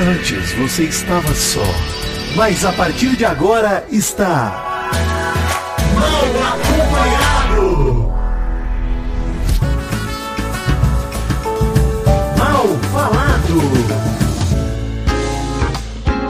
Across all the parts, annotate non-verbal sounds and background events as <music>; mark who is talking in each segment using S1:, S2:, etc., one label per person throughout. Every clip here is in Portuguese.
S1: Antes você estava só, mas a partir de agora está. Mal acompanhado! Mal falado!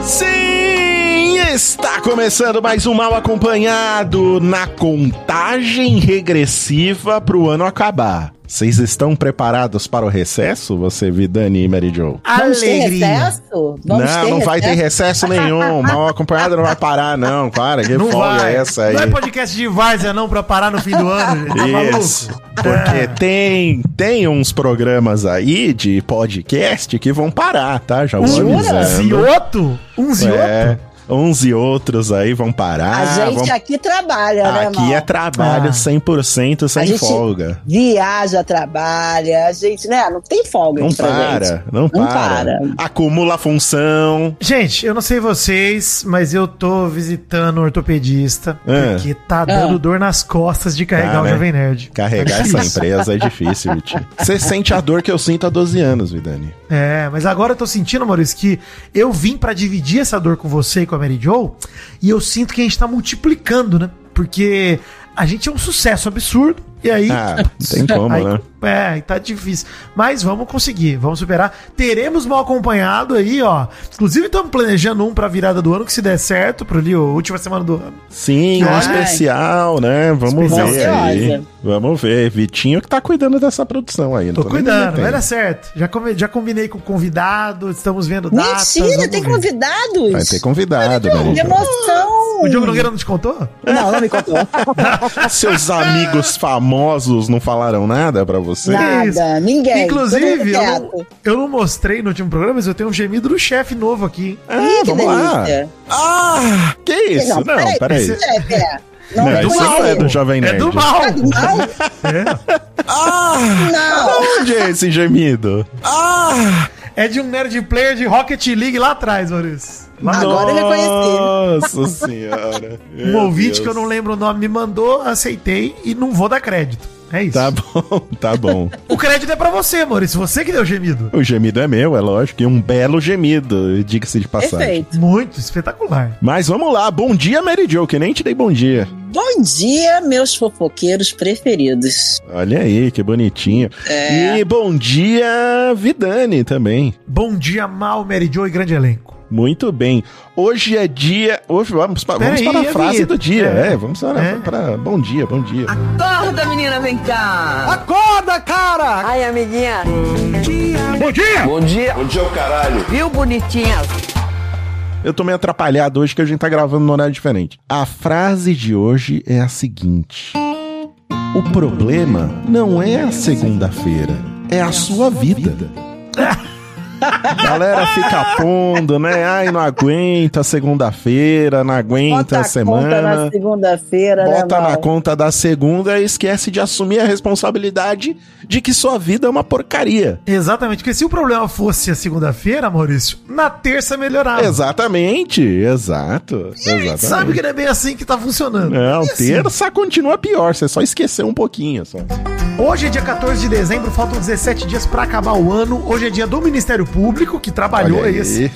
S2: Sim, está começando mais um Mal Acompanhado na contagem regressiva para o ano acabar. Vocês estão preparados para o recesso, você, Vidani e Mary Jo?
S3: Vamos ter
S4: Alegria.
S3: recesso? Vamos
S2: não,
S3: ter
S2: não vai ter
S3: recesso?
S2: recesso nenhum. <laughs> Mal acompanhado não vai parar, não. Para, que
S4: Não
S2: folga
S4: vai.
S2: é essa aí?
S4: Não é podcast de várzea não pra parar no fim do ano, gente. Tá
S2: Isso.
S4: maluco?
S2: Porque
S4: É.
S2: tem, tem uns programas aí de podcast que vão parar, tá? Já vou
S4: e
S2: avisando.
S4: outro? Uns e
S2: É,
S4: outro?
S2: Uns e outros aí vão parar.
S3: A gente
S2: vão...
S3: aqui trabalha, né,
S2: Aqui é trabalho
S4: Ah.
S2: 100% sem
S3: A gente-
S2: folga.
S3: Viaja, trabalha, a gente, né? Não tem folga
S2: Não para,
S3: gente.
S2: não,
S3: Não
S2: para.
S3: para.
S2: Acumula função.
S4: Gente, eu não sei vocês, mas eu tô visitando um ortopedista
S2: É.
S4: porque tá dando dor nas costas de carregar
S2: Tá,
S4: o
S2: né?
S4: Jovem Nerd.
S2: Carregar
S4: Tá
S2: essa empresa é difícil, Vitinho. <laughs> Você sente a dor que eu sinto há 12 anos, Vidani.
S4: É, mas agora eu tô sentindo, Maurício, que eu vim pra dividir essa dor com você e com a Mary Jo, e eu sinto que a gente tá multiplicando, né? Porque a gente é um sucesso absurdo, e aí.
S2: Ah, não tem como, <laughs>
S4: aí,
S2: né?
S4: É, tá difícil. Mas vamos conseguir, vamos superar. Teremos mal acompanhado aí, ó. Inclusive, estamos planejando um pra virada do ano, que se der certo, pro ali, a última semana do ano.
S2: Sim, um especial, né? Vamos
S4: Especial.
S2: ver aí. Vamos ver. Vitinho que tá cuidando dessa produção aí. não
S4: Tô
S2: nem
S4: cuidando, vai dar certo. Já, come- já combinei com o convidado, estamos vendo datas.
S3: Mentira, tem
S4: ver.
S3: convidados?
S2: Vai ter convidado,
S3: Que
S2: Mary Jo.
S3: emoção!
S4: O Diogo Nogueira não te contou?
S3: Não, não me contou. <laughs>
S2: Seus amigos famosos não falaram nada pra você?
S3: Nada, ninguém.
S4: Inclusive, eu não, eu não mostrei no último programa, mas eu tenho um gemido do chefe novo aqui.
S2: Ah,
S3: Ih, que
S2: vamos lá. Ah, que isso? Não, peraí.
S3: Chefe, é.
S2: Não,
S3: Não,
S2: isso não é do Jovem
S4: É
S2: Nerd.
S4: do mal.
S3: Não,
S4: É.
S3: não.
S2: Onde é esse gemido?
S4: É de um nerd player de Rocket League lá atrás, Maurício. Lá
S3: Agora eu reconheci.
S2: Nossa senhora.
S4: Um ouvinte
S2: Deus.
S4: que eu não lembro o nome me mandou, aceitei e não vou dar crédito. É isso.
S2: Tá bom, <laughs> tá bom.
S4: O crédito é pra você, Maurício. Você que deu o gemido.
S2: O gemido é meu, é lógico. E um belo gemido, diga-se de passagem.
S3: Perfeito.
S4: Muito espetacular.
S2: Mas vamos lá. Bom dia, Mary Jo, que nem te dei bom dia.
S3: Bom dia, meus fofoqueiros preferidos.
S2: Olha aí, que bonitinho.
S3: É.
S2: E bom dia, Vidani também.
S4: Bom dia, Mal, Mary Jo e grande elenco.
S2: Muito bem. Hoje é dia. Hoje vamos, pa- vamos para a frase do dia.
S4: É.
S2: É, vamos para,
S4: É.
S2: para- Bom dia, bom dia.
S5: Acorda, menina, vem cá.
S2: Acorda, cara!
S5: Ai, amiguinha.
S2: Bom dia!
S5: Bom dia. Viu, bonitinha?
S2: Eu tô meio atrapalhado hoje que a gente tá gravando num horário diferente. A frase de hoje é a seguinte: O problema não é a segunda-feira, é a sua vida. <laughs> Galera fica pondo, né? Ai, não aguenta segunda-feira, não aguenta
S3: Bota
S2: a
S3: a conta
S2: semana.
S3: na segunda-feira, né,
S2: Bota na conta da segunda e esquece de assumir a responsabilidade de que sua vida é uma porcaria.
S4: Exatamente, porque se o problema fosse a segunda-feira, Maurício, na terça melhorava.
S2: Exatamente, exato.
S4: E
S2: exatamente.
S4: sabe que não é bem assim que tá funcionando.
S2: Não,
S4: E assim,
S2: terça continua pior, você só esqueceu um pouquinho. Só.
S4: Hoje é dia 14 de dezembro, faltam 17 dias pra acabar o ano. Hoje é dia do Ministério Público, que trabalhou
S2: Olha
S4: esse.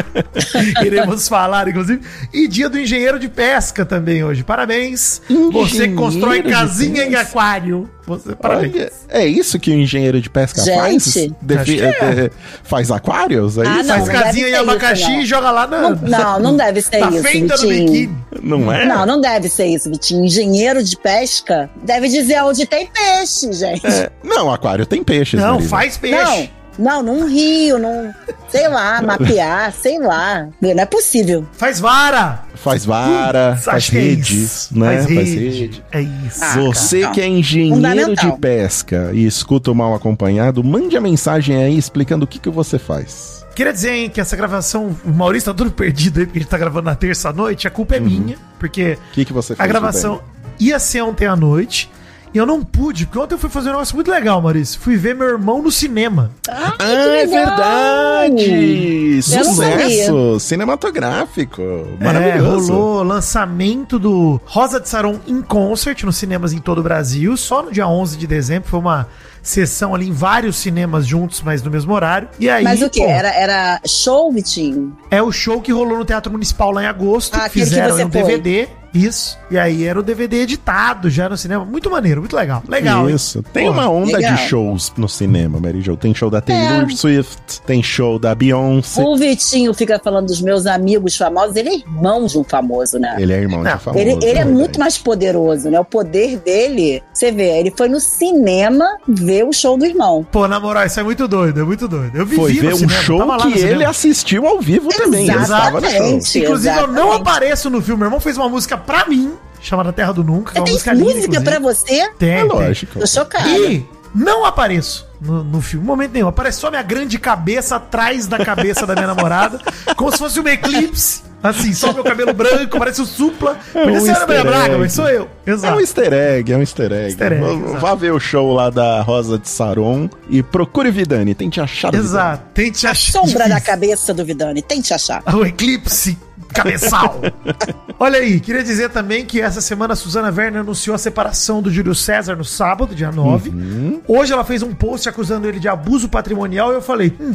S4: <laughs> Iremos falar, inclusive. E dia do engenheiro de pesca também hoje. Parabéns. Você que constrói
S2: Engenheiro
S4: casinha em aquário. Você.
S2: Olha, é isso que o engenheiro de pesca
S3: Gente.
S2: faz? Defi-
S4: é.
S2: é, faz aquários? É
S3: Ah,
S2: isso?
S3: não,
S4: Faz
S3: não
S4: casinha em
S3: ser
S4: abacaxi
S3: isso,
S4: e joga lá na.
S3: Não, não, não deve ser
S4: na
S3: isso,
S4: fenda do biquíni.
S2: Não é?
S3: Não, não deve ser isso, Vitinho. Engenheiro de pesca deve dizer onde tem peixe, gente.
S2: É, não, aquário tem peixes.
S4: Não,
S2: Marina.
S4: faz peixe.
S3: Não, não, num rio, num. Sei lá, mapear, <laughs> sei lá. Não é possível.
S4: Faz vara.
S2: Faz vara,
S4: Acho
S2: faz
S4: é
S2: rede,
S4: isso.
S2: né?
S4: Faz
S2: Faz
S4: rede.
S2: rede.
S4: É isso.
S3: Ah,
S2: Você
S3: cara,
S2: que é engenheiro de pesca e escuta o mal acompanhado, mande a mensagem aí explicando o que, que você faz.
S4: Queria dizer, hein, que essa gravação, o Maurício tá tudo perdido aí, porque a gente tá gravando na terça-noite, a culpa é minha, porque
S2: O que, que você
S4: a
S2: fez?
S4: gravação ia ser ontem à noite, e eu não pude, porque ontem eu fui fazer um negócio muito legal, Maurício. Fui ver meu irmão no cinema.
S3: Ai,
S2: Ah, é verdade! Sucesso cinematográfico.
S4: É,
S2: Maravilhoso.
S4: rolou lançamento do Rosa de Saron in Concert nos cinemas em todo o Brasil, só no dia 11 de dezembro. Foi uma sessão ali em vários cinemas juntos, mas no mesmo horário. E aí,
S3: Mas o quê?
S4: pô,
S3: Era, era show, Vitinho?
S4: é o show que rolou no Teatro Municipal lá em agosto.
S3: Ah, que
S4: fizeram um
S3: foi.
S4: DVD. Isso. E aí era o DVD editado já no cinema. Muito maneiro, muito legal. Legal. hein?
S2: Isso. Tem
S4: Porra,
S2: uma onda
S3: legal.
S2: de shows no cinema, Mary Jo. Tem show da Taylor
S3: É.
S2: Swift, tem show da Beyoncé.
S3: O Vitinho fica falando dos meus amigos famosos. Ele é irmão de um famoso, né?
S2: Ele é irmão
S4: Não,
S2: de famoso.
S3: Ele, ele é
S2: verdade.
S3: muito mais poderoso, né? O poder dele, você vê, ele foi no cinema ver o show do irmão.
S4: Pô, na moral, isso é muito doido, é muito doido. Eu vivi
S2: Foi
S4: no
S2: ver um
S4: cinema,
S2: show
S4: tava lá no
S2: que ele assistiu ao vivo também.
S3: Exatamente.
S4: Inclusive, eu não
S3: exatamente.
S4: apareço no filme. Meu irmão fez uma música pra mim, chamada Terra do Nunca, que é uma
S3: Tem
S4: música
S3: música pra você?
S4: Tem,
S2: É
S4: tem.
S2: lógico.
S3: Tô chocada.
S4: E não apareço no, no filme, em momento nenhum. Aparece só minha grande cabeça atrás da cabeça da minha namorada, como se fosse um eclipse. Assim, só meu cabelo branco, parece o supla. Podia
S2: um
S4: ser a Braga, mas sou eu.
S2: É um
S4: Exato.
S2: easter egg, é um easter egg.
S4: Easter egg,
S2: Vá-
S4: exato.
S2: Vá ver o show lá da Rosa de Saron e procure Vidani. Tente achar
S4: Exato. Tente
S3: A
S4: achar.
S3: sombra <laughs> da cabeça do Vidani. Tente achar.
S4: O eclipse cabeçal. <laughs> Olha aí, queria dizer também que essa semana a Suzana Werner anunciou a separação do Júlio César no sábado, dia 9. Hoje ela fez um post acusando ele de abuso patrimonial e eu falei, hum,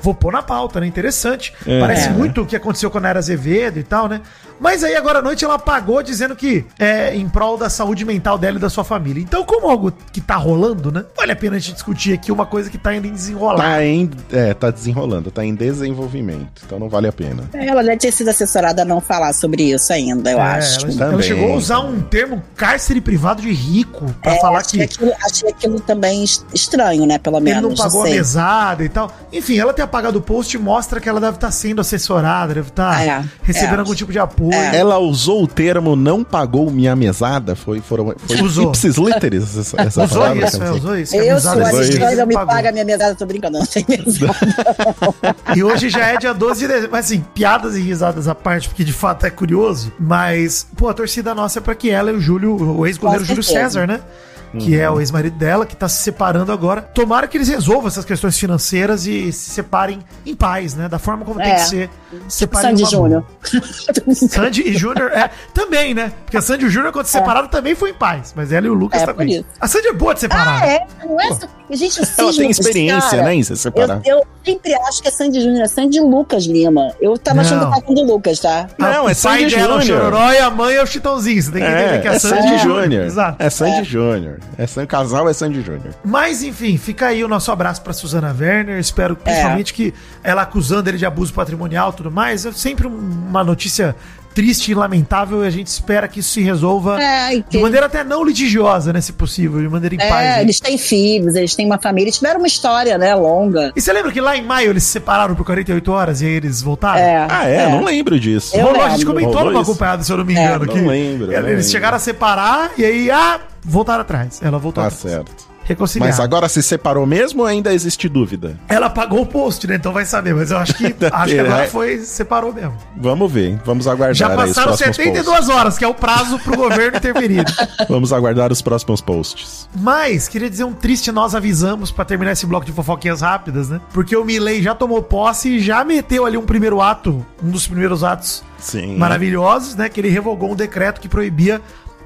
S4: vou pôr na pauta, né? Interessante.
S2: É.
S4: Parece
S3: É.
S4: muito o que aconteceu com a Nara Azevedo e tal, né? Mas aí agora à noite ela apagou dizendo que é em prol da saúde mental dela e da sua família. Então, como algo que tá rolando, né? Vale a pena a gente discutir aqui uma coisa que tá indo em desenrolar.
S2: Tá em, é, tá desenrolando, tá em desenvolvimento, então não vale a pena.
S3: Ela deve ter sido assessorada a não falar sobre isso ainda, eu
S4: É,
S3: acho.
S4: ela,
S2: Também,
S4: ela chegou a usar um termo cárcere privado de rico pra
S3: É,
S4: falar
S3: achei,
S4: que
S3: aquilo, achei aquilo também es- estranho, né? Pelo
S4: ele
S3: menos.
S4: não pagou a
S3: sei.
S4: mesada e tal. Enfim, ela ter apagado o post mostra que ela deve estar sendo assessorada, deve estar
S3: É,
S4: recebendo
S3: é.
S4: algum tipo de apoio.
S3: É.
S2: Ela usou o termo não pagou minha mesada? Foi, foram, foi
S4: Usou.
S2: ipsis literis <laughs> essa, essa
S4: Usou
S2: palavra,
S4: isso, é, usou isso. a
S3: Eu sou assistente, não me
S4: pagou.
S3: paga a minha mesada, tô brincando, não tem mesada. <laughs>
S4: E hoje já é dia 12 de dezembro. Mas assim, piadas e risadas parte, porque de fato é curioso. Mas, pô, a torcida nossa é pra que ela e o Júlio, o ex-goleiro Júlio. César, né? Que é o ex-marido dela, que tá se separando agora. Tomara que eles resolvam essas questões financeiras e se separem em paz, né? Da forma como tem
S3: É.
S4: que ser. Separem
S3: Sandy. Júnior. <laughs>
S4: Sandy e Júnior, é, também, né? Porque a Sandy e o Júnior, quando se separaram, também foi em paz. Mas ela e o Lucas
S3: É,
S4: também. A Sandy é boa de separar.
S3: Ah, é? Não é? Gente, o
S2: Ela tem experiência,
S3: cara,
S2: né, em se separar.
S3: Eu, eu sempre acho que é Sandy Júnior, é Sandy Lucas Lima. Eu tava achando que tava do Lucas, tá?
S2: Não,
S4: o
S2: é
S4: pai
S2: Sandy
S4: dela é o
S2: Júnior.
S4: Chororó e a mãe é o Chitãozinho. Você tem que entender
S2: É,
S4: que é,
S2: é Sandy Júnior.
S4: Exato.
S2: É Sandy Júnior. É Sandy, casal é Sandy Júnior.
S4: Mas, enfim, fica aí o nosso abraço pra Suzana Werner. Espero
S3: É.
S4: principalmente que ela acusando ele de abuso patrimonial e tudo mais. É sempre um- uma notícia triste e lamentável e a gente espera que isso se resolva
S3: É,
S4: de maneira até não litigiosa, né, se possível, de maneira em paz.
S3: É,
S4: né?
S3: eles têm filhos, eles têm uma família, eles tiveram uma história, né, longa.
S4: E você lembra que lá em maio eles se separaram por 48 horas e aí eles voltaram?
S3: É,
S2: Ah, é? Não lembro disso.
S3: Eu
S4: Rolou, a gente
S3: lembro.
S4: comentou numa acompanhada, se eu não me
S3: É,
S4: engano.
S2: não
S4: que
S2: lembro, não
S4: Eles
S2: lembro.
S4: chegaram a separar e aí, ah, voltaram atrás. Ela voltou
S2: Tá
S4: atrás.
S2: certo.
S4: Reconciliar.
S2: Mas agora se separou mesmo ou ainda existe dúvida?
S4: Ela pagou o post, né? Então vai saber. Mas eu acho que, <laughs> acho que agora foi, separou mesmo.
S2: Vamos ver. Vamos aguardar
S4: Já passaram
S2: próximos
S4: 72 horas, que é o prazo pro governo interferir.
S2: posts. <laughs> Vamos aguardar os próximos posts.
S4: Mas, queria dizer um triste nós avisamos pra terminar esse bloco de fofoquinhas rápidas, né? Porque o Milley já tomou posse e já meteu ali um primeiro ato, um dos primeiros atos
S2: Sim.
S4: maravilhosos, né? Que ele revogou um decreto que proibia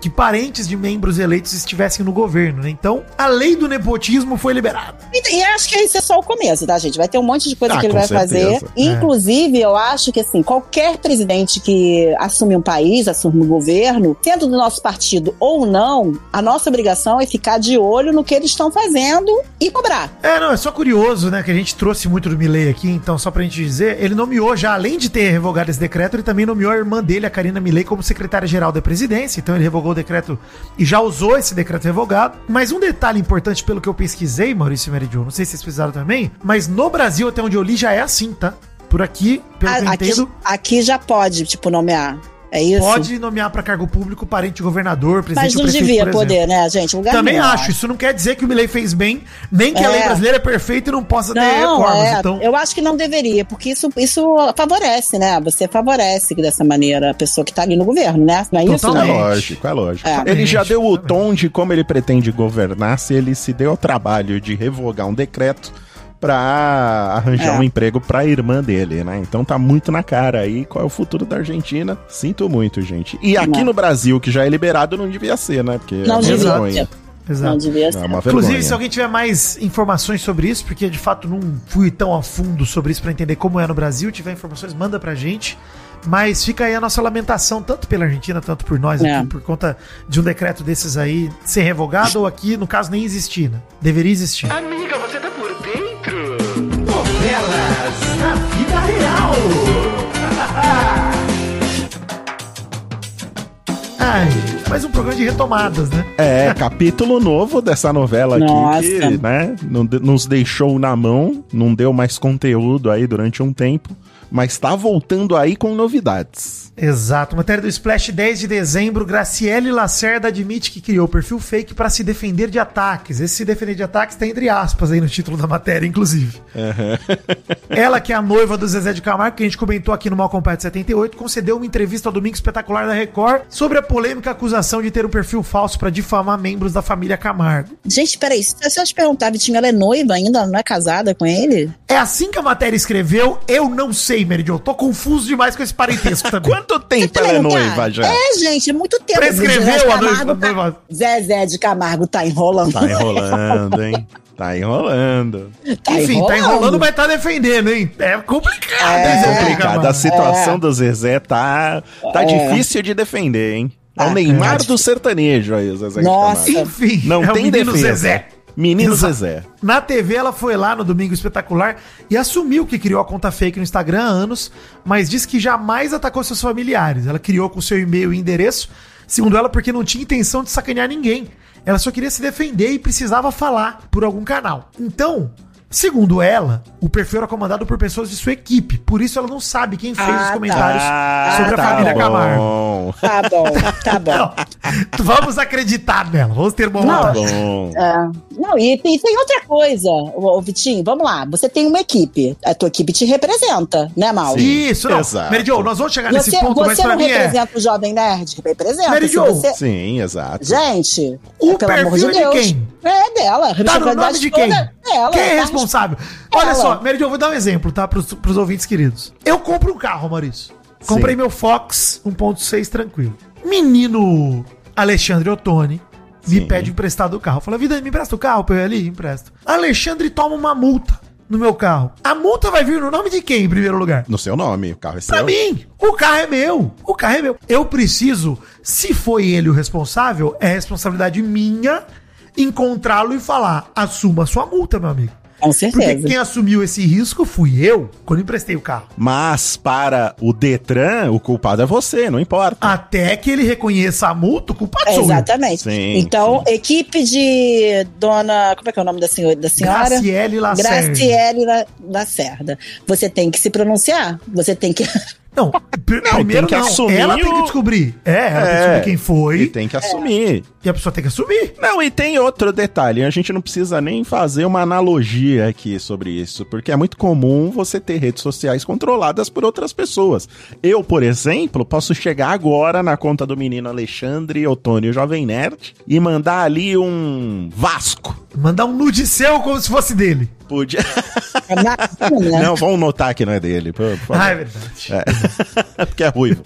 S4: que parentes de membros eleitos estivessem no governo, né? Então, a lei do nepotismo foi liberada.
S3: E, e acho que isso é só o começo, tá, gente? Vai ter um monte de coisa
S2: Ah,
S3: que ele vai
S2: certeza.
S3: fazer. Inclusive, eu acho que, assim, qualquer presidente que assume um país, assume um governo, sendo do nosso partido ou não, a nossa obrigação é ficar de olho no que eles estão fazendo e cobrar.
S4: É, não, é só curioso, né? Que a gente trouxe muito do Milley aqui, então, só pra gente dizer, ele nomeou já, além de ter revogado esse decreto, ele também nomeou a irmã dele, a Karina Milley, como secretária-geral da presidência. Então ele revogou decreto e já usou esse decreto revogado. Mas um detalhe importante, pelo que eu pesquisei, Maurício e Meridio, não sei se vocês precisaram também, mas no Brasil, até onde eu li, já é assim, tá? Por aqui, pelo que eu
S3: aqui,
S4: entendo,
S3: aqui já pode, tipo, nomear. É isso?
S4: pode nomear pra cargo público parente de governador, presidente
S3: Mas não
S4: prefeito,
S3: devia poder, né, gente?
S4: Também
S3: nenhum,
S4: acho. Isso não quer dizer que o Milley fez bem, nem que a
S3: É.
S4: lei brasileira é perfeita e não possa ter
S3: Não,
S4: reformas.
S3: é,
S4: Então,
S3: eu acho que não deveria, porque isso, isso favorece, né? Você favorece dessa maneira a pessoa que tá ali no governo, né? Não é isso?
S2: É
S4: Totalmente.
S2: lógico, é lógico.
S3: É.
S2: Ele já deu o tom de como ele pretende governar se ele se deu ao trabalho de revogar um decreto pra arranjar
S3: É.
S2: um emprego pra irmã dele, né? Então tá muito na cara aí qual é o futuro da Argentina. Sinto muito, gente. E aqui
S3: Não.
S2: no Brasil, que já é liberado, não devia ser, né? Porque
S3: Não
S2: é
S3: devia. Não
S4: Exato.
S3: devia
S2: É
S4: Inclusive, se alguém tiver mais informações sobre isso, porque de fato não fui tão a fundo sobre isso pra entender como é no Brasil, tiver informações, manda pra gente. Mas fica aí a nossa lamentação, tanto pela Argentina, tanto por nós
S3: É.
S4: aqui, por conta de um decreto desses aí ser revogado, ou aqui, no caso, nem existir, né? Deveria existir.
S6: Amiga, você tá?
S1: Novelas na vida real. <laughs>
S4: Ai, mais um programa de retomadas, né?
S2: É, capítulo novo dessa novela aqui
S3: Nossa.
S2: que, né, nos deixou na mão, não deu mais conteúdo aí durante um tempo, mas tá voltando aí com novidades.
S4: Exato. Matéria do Splash 10 de dezembro. Graciele Lacerda admite que criou perfil fake para se defender de ataques. Esse se defender de ataques tá entre aspas aí no título da matéria, inclusive. Ela, que é a noiva do Zezé de Camargo, que a gente comentou aqui no Malcom Pet 78, concedeu uma entrevista ao Domingo Espetacular da Record sobre a polêmica acusação de ter um perfil falso para difamar membros da família Camargo.
S3: Gente, peraí, se eu te perguntar, Vitinho, ela é noiva ainda? Não é casada com ele?
S4: É assim que a matéria escreveu, eu não sei, Meridion. Tô confuso demais com esse parentesco também. <laughs>
S2: Quanto tempo ela é noiva
S3: cara.
S2: já?
S3: É, gente, é muito tempo.
S4: Prescreveu
S3: Zezé de
S4: a
S3: Camargo
S4: noiva-
S3: tá- Zezé de Camargo tá enrolando.
S2: Tá enrolando, hein? Tá enrolando.
S3: Tá
S4: Enfim, tá enrolando, mas tá defendendo, hein? É complicado.
S3: É,
S4: de
S2: Complicado. A situação do Zezé tá, tá difícil de defender, hein? É o
S3: Ah,
S2: Neymar
S3: é.
S2: do sertanejo aí, o Zezé de
S3: Nossa.
S4: Enfim,
S2: Não
S4: é o
S2: tem
S4: menino
S2: defesa.
S4: Zezé.
S2: Menino
S4: Exato.
S2: Zezé.
S4: Na TV, ela foi lá no Domingo Espetacular e assumiu que criou a conta fake no Instagram há anos, mas disse que jamais atacou seus familiares. Ela criou com seu e-mail e endereço, segundo ela, porque não tinha intenção de sacanear ninguém. Ela só queria se defender e precisava falar por algum canal. Então, segundo ela, o perfil era comandado por pessoas de sua equipe. Por isso ela não sabe quem fez
S3: Ah,
S4: os
S3: tá.
S4: comentários
S2: Ah,
S4: sobre a
S3: tá
S4: família
S3: bom.
S4: Camargo.
S3: Tá bom, tá bom.
S4: Não, vamos acreditar nela, vamos ter bom
S3: Não.
S2: Tá bom.
S3: É. Não, e tem, tem outra coisa, ô, ô, Vitinho, vamos lá. Você tem uma equipe. A tua equipe te representa, né, Mal?
S2: Sim.
S4: Isso, não.
S2: Exato.
S4: Mary Jo, nós vamos chegar nesse
S3: Você,
S4: ponto, mas
S3: você
S4: pra
S3: não
S4: mim é.
S3: representa o Jovem Nerd? Representa.
S4: Jo,
S3: você-
S2: Sim, exato.
S3: Gente,
S4: O
S3: é, pelo amor de
S4: perfil é de
S3: Deus.
S4: quem?
S3: É dela.
S4: Tá no nome de quem?
S3: é Dela,
S4: quem é
S3: tá
S4: Olha
S3: Ela.
S4: só, Mary eu vou dar um exemplo, tá? Pros, pros ouvintes queridos. Eu compro um carro, Maurício. Comprei
S2: Sim.
S4: meu Fox 1.6 tranquilo. Menino Alexandre Ottoni me
S2: Sim.
S4: pede emprestado o carro. Fala, vida, me empresta o carro pra eu ir ali? Empresto. Alexandre toma uma multa no meu carro. A multa vai vir no nome de quem, em primeiro lugar?
S2: No seu nome, o carro é
S4: Pra
S2: seu.
S4: mim, o carro é meu. O carro é meu. Eu preciso, se foi ele o responsável, é responsabilidade minha encontrá-lo e falar: assuma a sua multa, meu amigo.
S3: Com
S4: Porque
S3: certeza.
S4: quem assumiu esse risco fui eu quando emprestei o carro.
S2: Mas para o Detran, o culpado é você, não importa.
S4: Até que ele reconheça a multa, o culpado sou eu.
S3: Exatamente.
S2: Sim,
S3: então, equipe de dona. Como é que é o nome da senhora? Da senhora?
S4: Graciele Lacerda.
S3: Graciele La- Lacerda. Você tem que se pronunciar. Você tem que.
S4: Não, pr-
S2: Não,
S4: primeiro
S2: tem que
S4: não.
S2: assumir
S4: Ela tem que
S2: o-
S4: descobrir. É, ela tem que
S2: É,
S4: descobrir quem foi.
S2: E tem que assumir.
S4: E a pessoa tem que assumir.
S2: Não, e tem outro detalhe, a gente não precisa nem fazer uma analogia aqui sobre isso, porque é muito comum você ter redes sociais controladas por outras pessoas. Eu, por exemplo, posso chegar agora na conta do menino Alexandre Otônio Jovem Nerd e mandar ali um Vasco.
S4: Mandar um nude seu como se fosse dele.
S2: Podia.
S3: Imagina.
S2: Não, vamos notar que não é dele. Por, por.
S4: Ah, é verdade. <laughs>
S2: É. Porque é ruivo.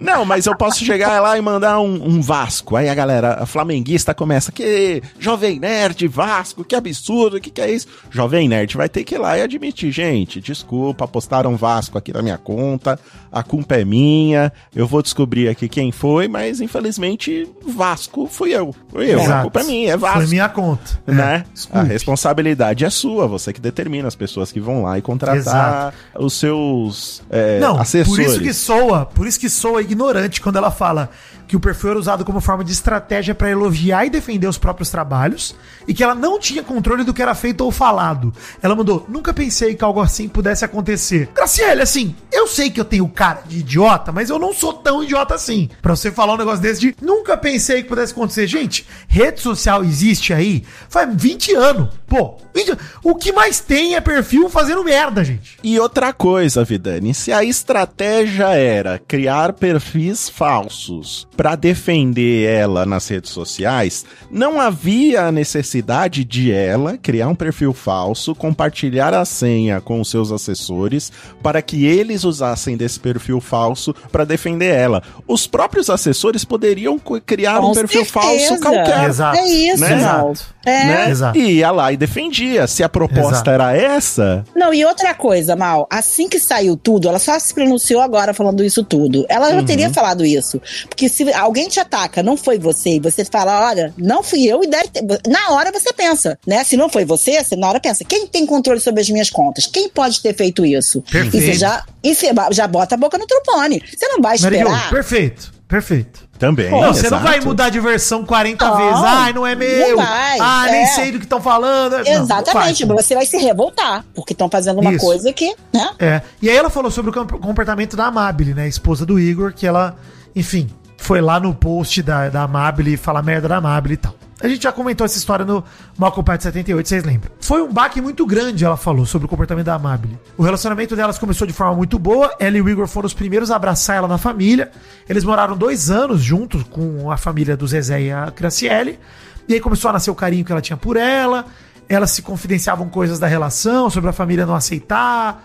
S2: Não, mas eu posso chegar lá e mandar um, um Vasco. Aí a galera, a flamenguista começa, que Jovem Nerd, Vasco, que absurdo, o que, que é isso? Jovem Nerd vai ter que ir lá e admitir, gente, desculpa, postaram Vasco aqui na minha conta, a culpa é minha, eu vou descobrir aqui quem foi, mas infelizmente Vasco fui eu. Fui eu, a
S4: Exato.
S2: culpa é minha, é Vasco
S4: Foi minha conta.
S2: né?
S4: É,
S2: a responsabilidade é sua, você que determina as pessoas que vão lá e contratar
S4: Exato.
S2: os seus é,
S4: Não,
S2: assessores.
S4: por isso que soa, por isso que soa ignorante quando ela fala que o perfil era usado como forma de estratégia para elogiar e defender os próprios trabalhos e que ela não tinha controle do que era feito ou falado. Ela mandou: "Nunca pensei que algo assim pudesse acontecer". Graciele, assim, eu sei que eu tenho cara de idiota, mas eu não sou tão idiota assim. Pra você falar um negócio desse de nunca pensei que pudesse acontecer. Gente, rede social existe aí faz 20 anos. Pô, 20 o que mais tem é perfil fazendo merda, gente.
S2: E outra coisa, Vidani, se a estratégia era criar perfis falsos para defender ela nas redes sociais, não havia a necessidade de ela criar um perfil falso, compartilhar a senha com os seus assessores para que eles usassem desse perfil falso para defender ela. Os próprios assessores poderiam criar
S3: Com
S2: um perfil
S3: certeza.
S2: falso qualquer.
S4: Exato.
S3: É isso,
S2: Né?
S3: Mal. É.
S2: Né?
S4: Exato.
S2: E ia lá e defendia. Se a proposta
S4: Exato.
S2: era essa,
S3: Não, e outra coisa, Mal, assim que saiu tudo, ela só se pronunciou agora falando isso tudo. Ela
S2: Uhum.
S3: já teria falado isso. Porque se alguém te ataca, não foi você, e você fala, olha, não fui eu, e deve ter... Na hora você pensa, né? Se não foi você, você na hora pensa, quem tem controle sobre as minhas contas? Quem pode ter feito isso?
S4: Perfeito.
S3: E você já, e você já bota a boca no trombone. Você não vai esperar.
S4: perfeito, perfeito.
S2: também.
S4: Não, você não vai mudar de versão 40
S3: Não,
S4: vezes. Ai, não é meu.
S3: não vai,
S4: ah, nem
S3: é.
S4: sei do que estão falando. Não, não
S3: Exatamente,
S4: faz.
S3: você vai se revoltar, porque estão fazendo uma
S4: Isso.
S3: coisa que, né?
S4: É. E aí ela falou sobre o comp- comportamento da Amabile, né? Esposa do Igor, que ela, enfim, foi lá no post da, da Amabile falar merda da Amabile e tal. A gente já comentou essa história no Malcolm Part 78, vocês lembram. Foi um baque muito grande, ela falou, sobre o comportamento da Amabile. O relacionamento delas começou de forma muito boa. Ela e o Igor foram os primeiros a abraçar ela na família. Eles moraram dois anos juntos com a família do Zezé e a Graciele. E aí começou a nascer o carinho que ela tinha por ela. Elas se confidenciavam coisas da relação, sobre a família não aceitar.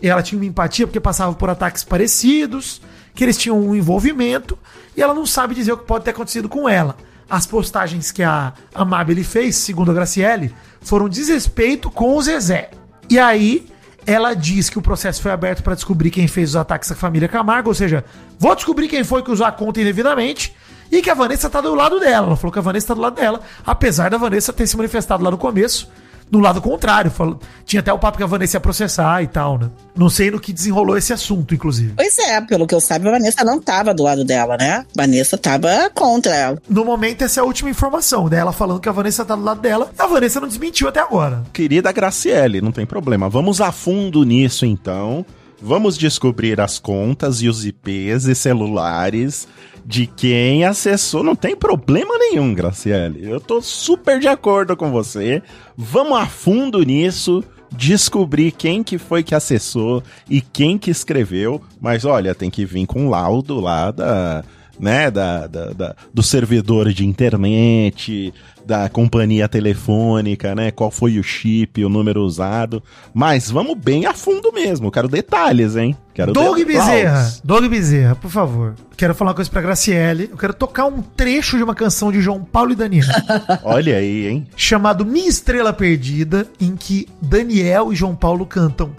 S4: E ela tinha uma empatia porque passava por ataques parecidos, que eles tinham um envolvimento, e ela não sabe dizer o que pode ter acontecido com ela. As postagens que a Amabile fez, segundo a Graciele, foram desrespeito com o Zezé. E aí, ela diz que o processo foi aberto para descobrir quem fez os ataques à família Camargo, ou seja, vou descobrir quem foi que usou a conta indevidamente, e que a Vanessa tá do lado dela. Ela falou que a Vanessa tá do lado dela, apesar da Vanessa ter se manifestado lá no começo, no lado contrário. Falou, tinha até o papo que a Vanessa ia processar e tal, né? Não sei no que desenrolou esse assunto, inclusive.
S3: Pois é, pelo que eu saiba, a Vanessa não tava do lado dela, né? Vanessa tava contra ela.
S4: No momento, essa é a última informação, né? Ela falando que a Vanessa tá do lado dela. A Vanessa não desmentiu até agora.
S2: Querida Graciele, não tem problema. Vamos a fundo nisso então. Vamos descobrir as contas e os IPs e celulares de quem acessou. Não tem problema nenhum, Graciele. Eu tô super de acordo com você. Vamos a fundo nisso. Descobrir quem que foi que acessou e quem que escreveu. Mas olha, tem que vir com laudo lá da, né, da, da, da- do servidor de internet, da companhia telefônica, né, qual foi o chip, o número usado. Mas vamos bem a fundo mesmo, quero detalhes, hein? Quero
S4: Doug. Bezerra, Doug Bezerra, por favor. Quero falar uma coisa pra Graciele. Eu quero tocar um trecho de uma canção de João Paulo e Daniel, <laughs>
S2: Olha aí, hein?
S4: chamado Minha Estrela Perdida, em que Daniel e João Paulo cantam.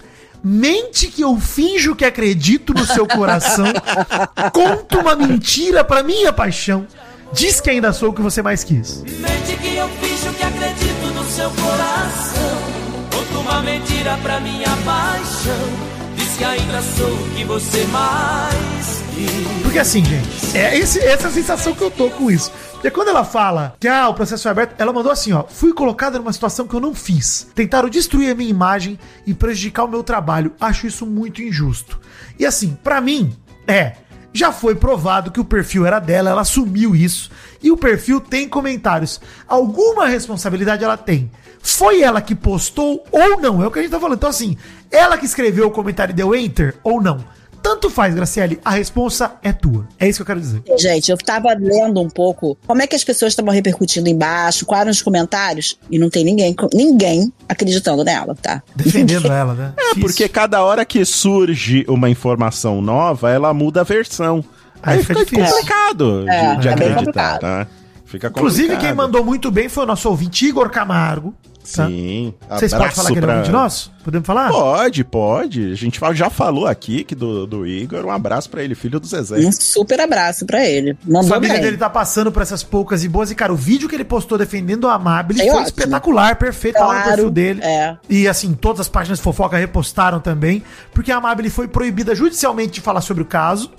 S4: Mente que eu finjo que acredito no seu coração, conto uma mentira pra minha paixão, diz que ainda sou o que você mais quis.
S7: Mente que eu que acredito no seu coração. Uma mentira pra minha paixão. Diz que ainda sou o que você mais quis.
S4: Porque assim, gente, é esse, essa é a sensação que eu tô com isso. Porque quando ela fala que ah, o processo foi aberto, ela mandou assim, ó. Fui colocada numa situação que eu não fiz. Tentaram destruir a minha imagem e prejudicar o meu trabalho. Acho isso muito injusto. E assim, pra mim, é. Já foi provado que o perfil era dela, ela assumiu isso. E o perfil tem comentários. Alguma responsabilidade ela tem. Foi ela que postou ou não? É o que a gente tá falando. Então, assim, ela que escreveu o comentário e deu enter ou não? Tanto faz, Graciele, a responsa é tua. É isso que eu quero dizer.
S3: Gente, eu tava lendo um pouco como é que as pessoas estavam repercutindo embaixo, quais eram os comentários, e não tem ninguém, ninguém acreditando nela, tá?
S4: Defendendo <laughs> ela, né?
S2: É, porque cada hora que surge uma informação nova, ela muda a versão.
S4: Aí
S2: Aí,
S4: fica
S2: fica,
S4: difícil.
S2: complicado
S3: É,
S2: de, de
S3: é
S2: acreditar,
S3: complicado.
S2: tá? Fica
S4: Inclusive,
S2: complicado.
S4: quem mandou muito bem foi o nosso ouvinte Igor Camargo. Tá?
S2: Sim.
S4: Vocês podem falar que ele é
S2: pra-
S4: ouvinte nosso? Podemos falar?
S2: Pode, pode. A gente já falou aqui que do, do Igor. Um abraço pra ele, filho do Zezé.
S3: Um super abraço pra ele.
S4: A
S3: Mandou
S4: família
S3: bem.
S4: dele tá passando por essas poucas e boas. E, cara, o vídeo que ele postou defendendo a Amabile foi
S3: ótimo.
S4: espetacular, perfeito. Tá lá no
S3: Claro,
S4: perfil dele.
S3: é.
S4: E, assim, todas as páginas de fofoca repostaram também. Porque a Amabile foi proibida judicialmente de falar sobre o caso.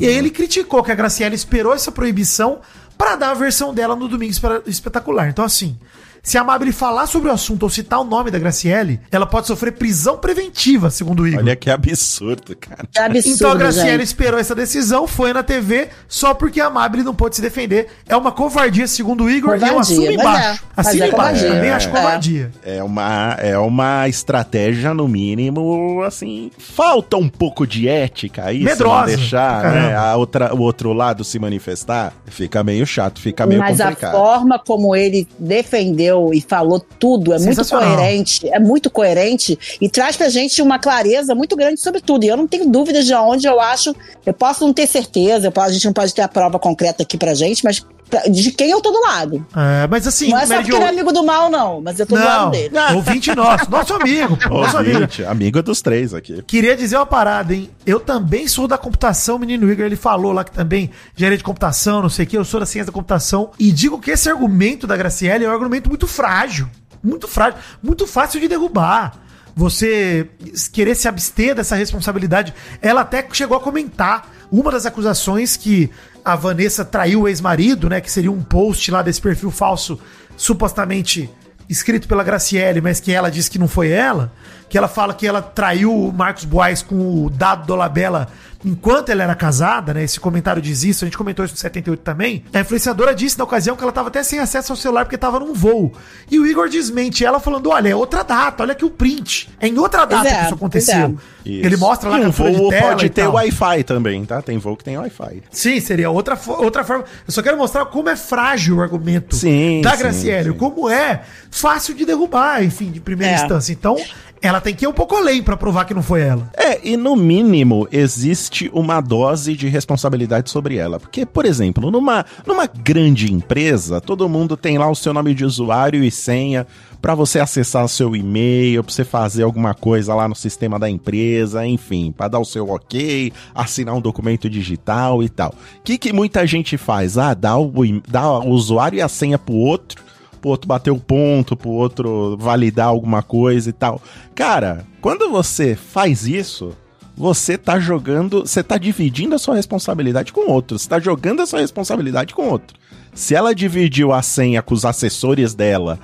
S4: E aí ele criticou que a Graciela esperou essa proibição pra dar a versão dela no Domingo Espe- Espetacular. Então, assim, Se a Amabile falar sobre o assunto ou citar o nome da Graciele, ela pode sofrer prisão preventiva, segundo o Igor.
S2: Olha que absurdo, cara.
S3: É absurdo,
S4: então a Graciele
S3: gente.
S4: esperou essa decisão, foi na TV, só porque a Amabile não pôde se defender. É uma covardia, segundo o Igor, e eu
S3: Covardia,
S4: assumo
S3: mas
S4: embaixo.
S3: é. Mas
S4: Assina
S3: é
S4: embaixo,
S3: covardia.
S4: também acho
S3: É.
S4: covardia.
S2: É uma, é uma estratégia, no mínimo, assim. Falta um pouco de ética aí,
S4: Medrosa,
S2: deixar né, a outra, o outro lado se manifestar. Fica meio chato, fica meio
S3: Mas a
S2: complicado.
S3: forma como ele defendeu e falou tudo é muito coerente, é muito coerente e traz pra gente uma clareza muito grande sobre tudo. E eu não tenho dúvidas de onde eu acho, eu posso não ter certeza, eu posso- a gente não pode ter a prova concreta aqui pra gente, mas de quem eu tô do lado.
S4: É, mas assim,
S3: não é só porque ele é amigo do mal, não, mas eu tô do lado
S4: Não,
S3: dele. <laughs>
S4: ouvinte nosso, nosso amigo, pô, nosso amigo.
S2: Ouvinte, amigo dos três aqui.
S4: Queria dizer uma parada, hein? Eu também sou da computação, menino Igor, ele falou lá que também gerente de computação, não sei o que, eu sou da ciência da computação. E digo que esse argumento da Graciele é um argumento muito frágil. Muito frágil, muito fácil de derrubar. Você querer se abster dessa responsabilidade. Ela até chegou a comentar uma das acusações que a Vanessa traiu o ex-marido, né? Que seria um post lá desse perfil falso, supostamente escrito pela Graciele, mas que ela disse que não foi ela, que ela fala que ela traiu o Marcos Boaz com o dado Dolabella enquanto ela era casada, né? Esse comentário diz isso, a gente comentou isso no 78 também. A influenciadora disse na ocasião que ela tava até sem acesso ao celular porque tava num voo. E o Igor desmente ela falando: olha, é outra data, olha aqui o print. É em outra data
S3: é,
S4: que isso aconteceu.
S3: pois
S2: Isso.
S4: Ele mostra lá
S2: E
S4: na
S2: um voo
S4: de tela
S2: pode
S4: e
S2: ter. Wi-Fi também, tá? Tem voo que tem Wi-Fi.
S4: Sim, seria outra, outra forma. Eu só quero mostrar como é frágil o argumento
S2: Sim,
S4: da
S2: sim,
S4: Graciele,
S2: sim.
S4: como é fácil de derrubar, enfim, de primeira
S3: É.
S4: instância. Então, ela tem que ir um pouco além pra provar que não foi ela.
S2: É, e no mínimo existe uma dose de responsabilidade sobre ela. Porque, por exemplo, numa, numa grande empresa, todo mundo tem lá o seu nome de usuário e senha pra você acessar seu e-mail, pra você fazer alguma coisa lá no sistema da empresa, enfim, pra dar o seu ok, assinar um documento digital e tal. O que, que muita gente faz? Ah, dá o, dá o usuário e a senha pro outro pro outro bater o ponto, pro outro validar alguma coisa e tal. Cara, quando você faz isso, você tá jogando, você tá dividindo a sua responsabilidade com outro, você tá jogando a sua responsabilidade com outro. Se ela dividiu a senha com os assessores dela,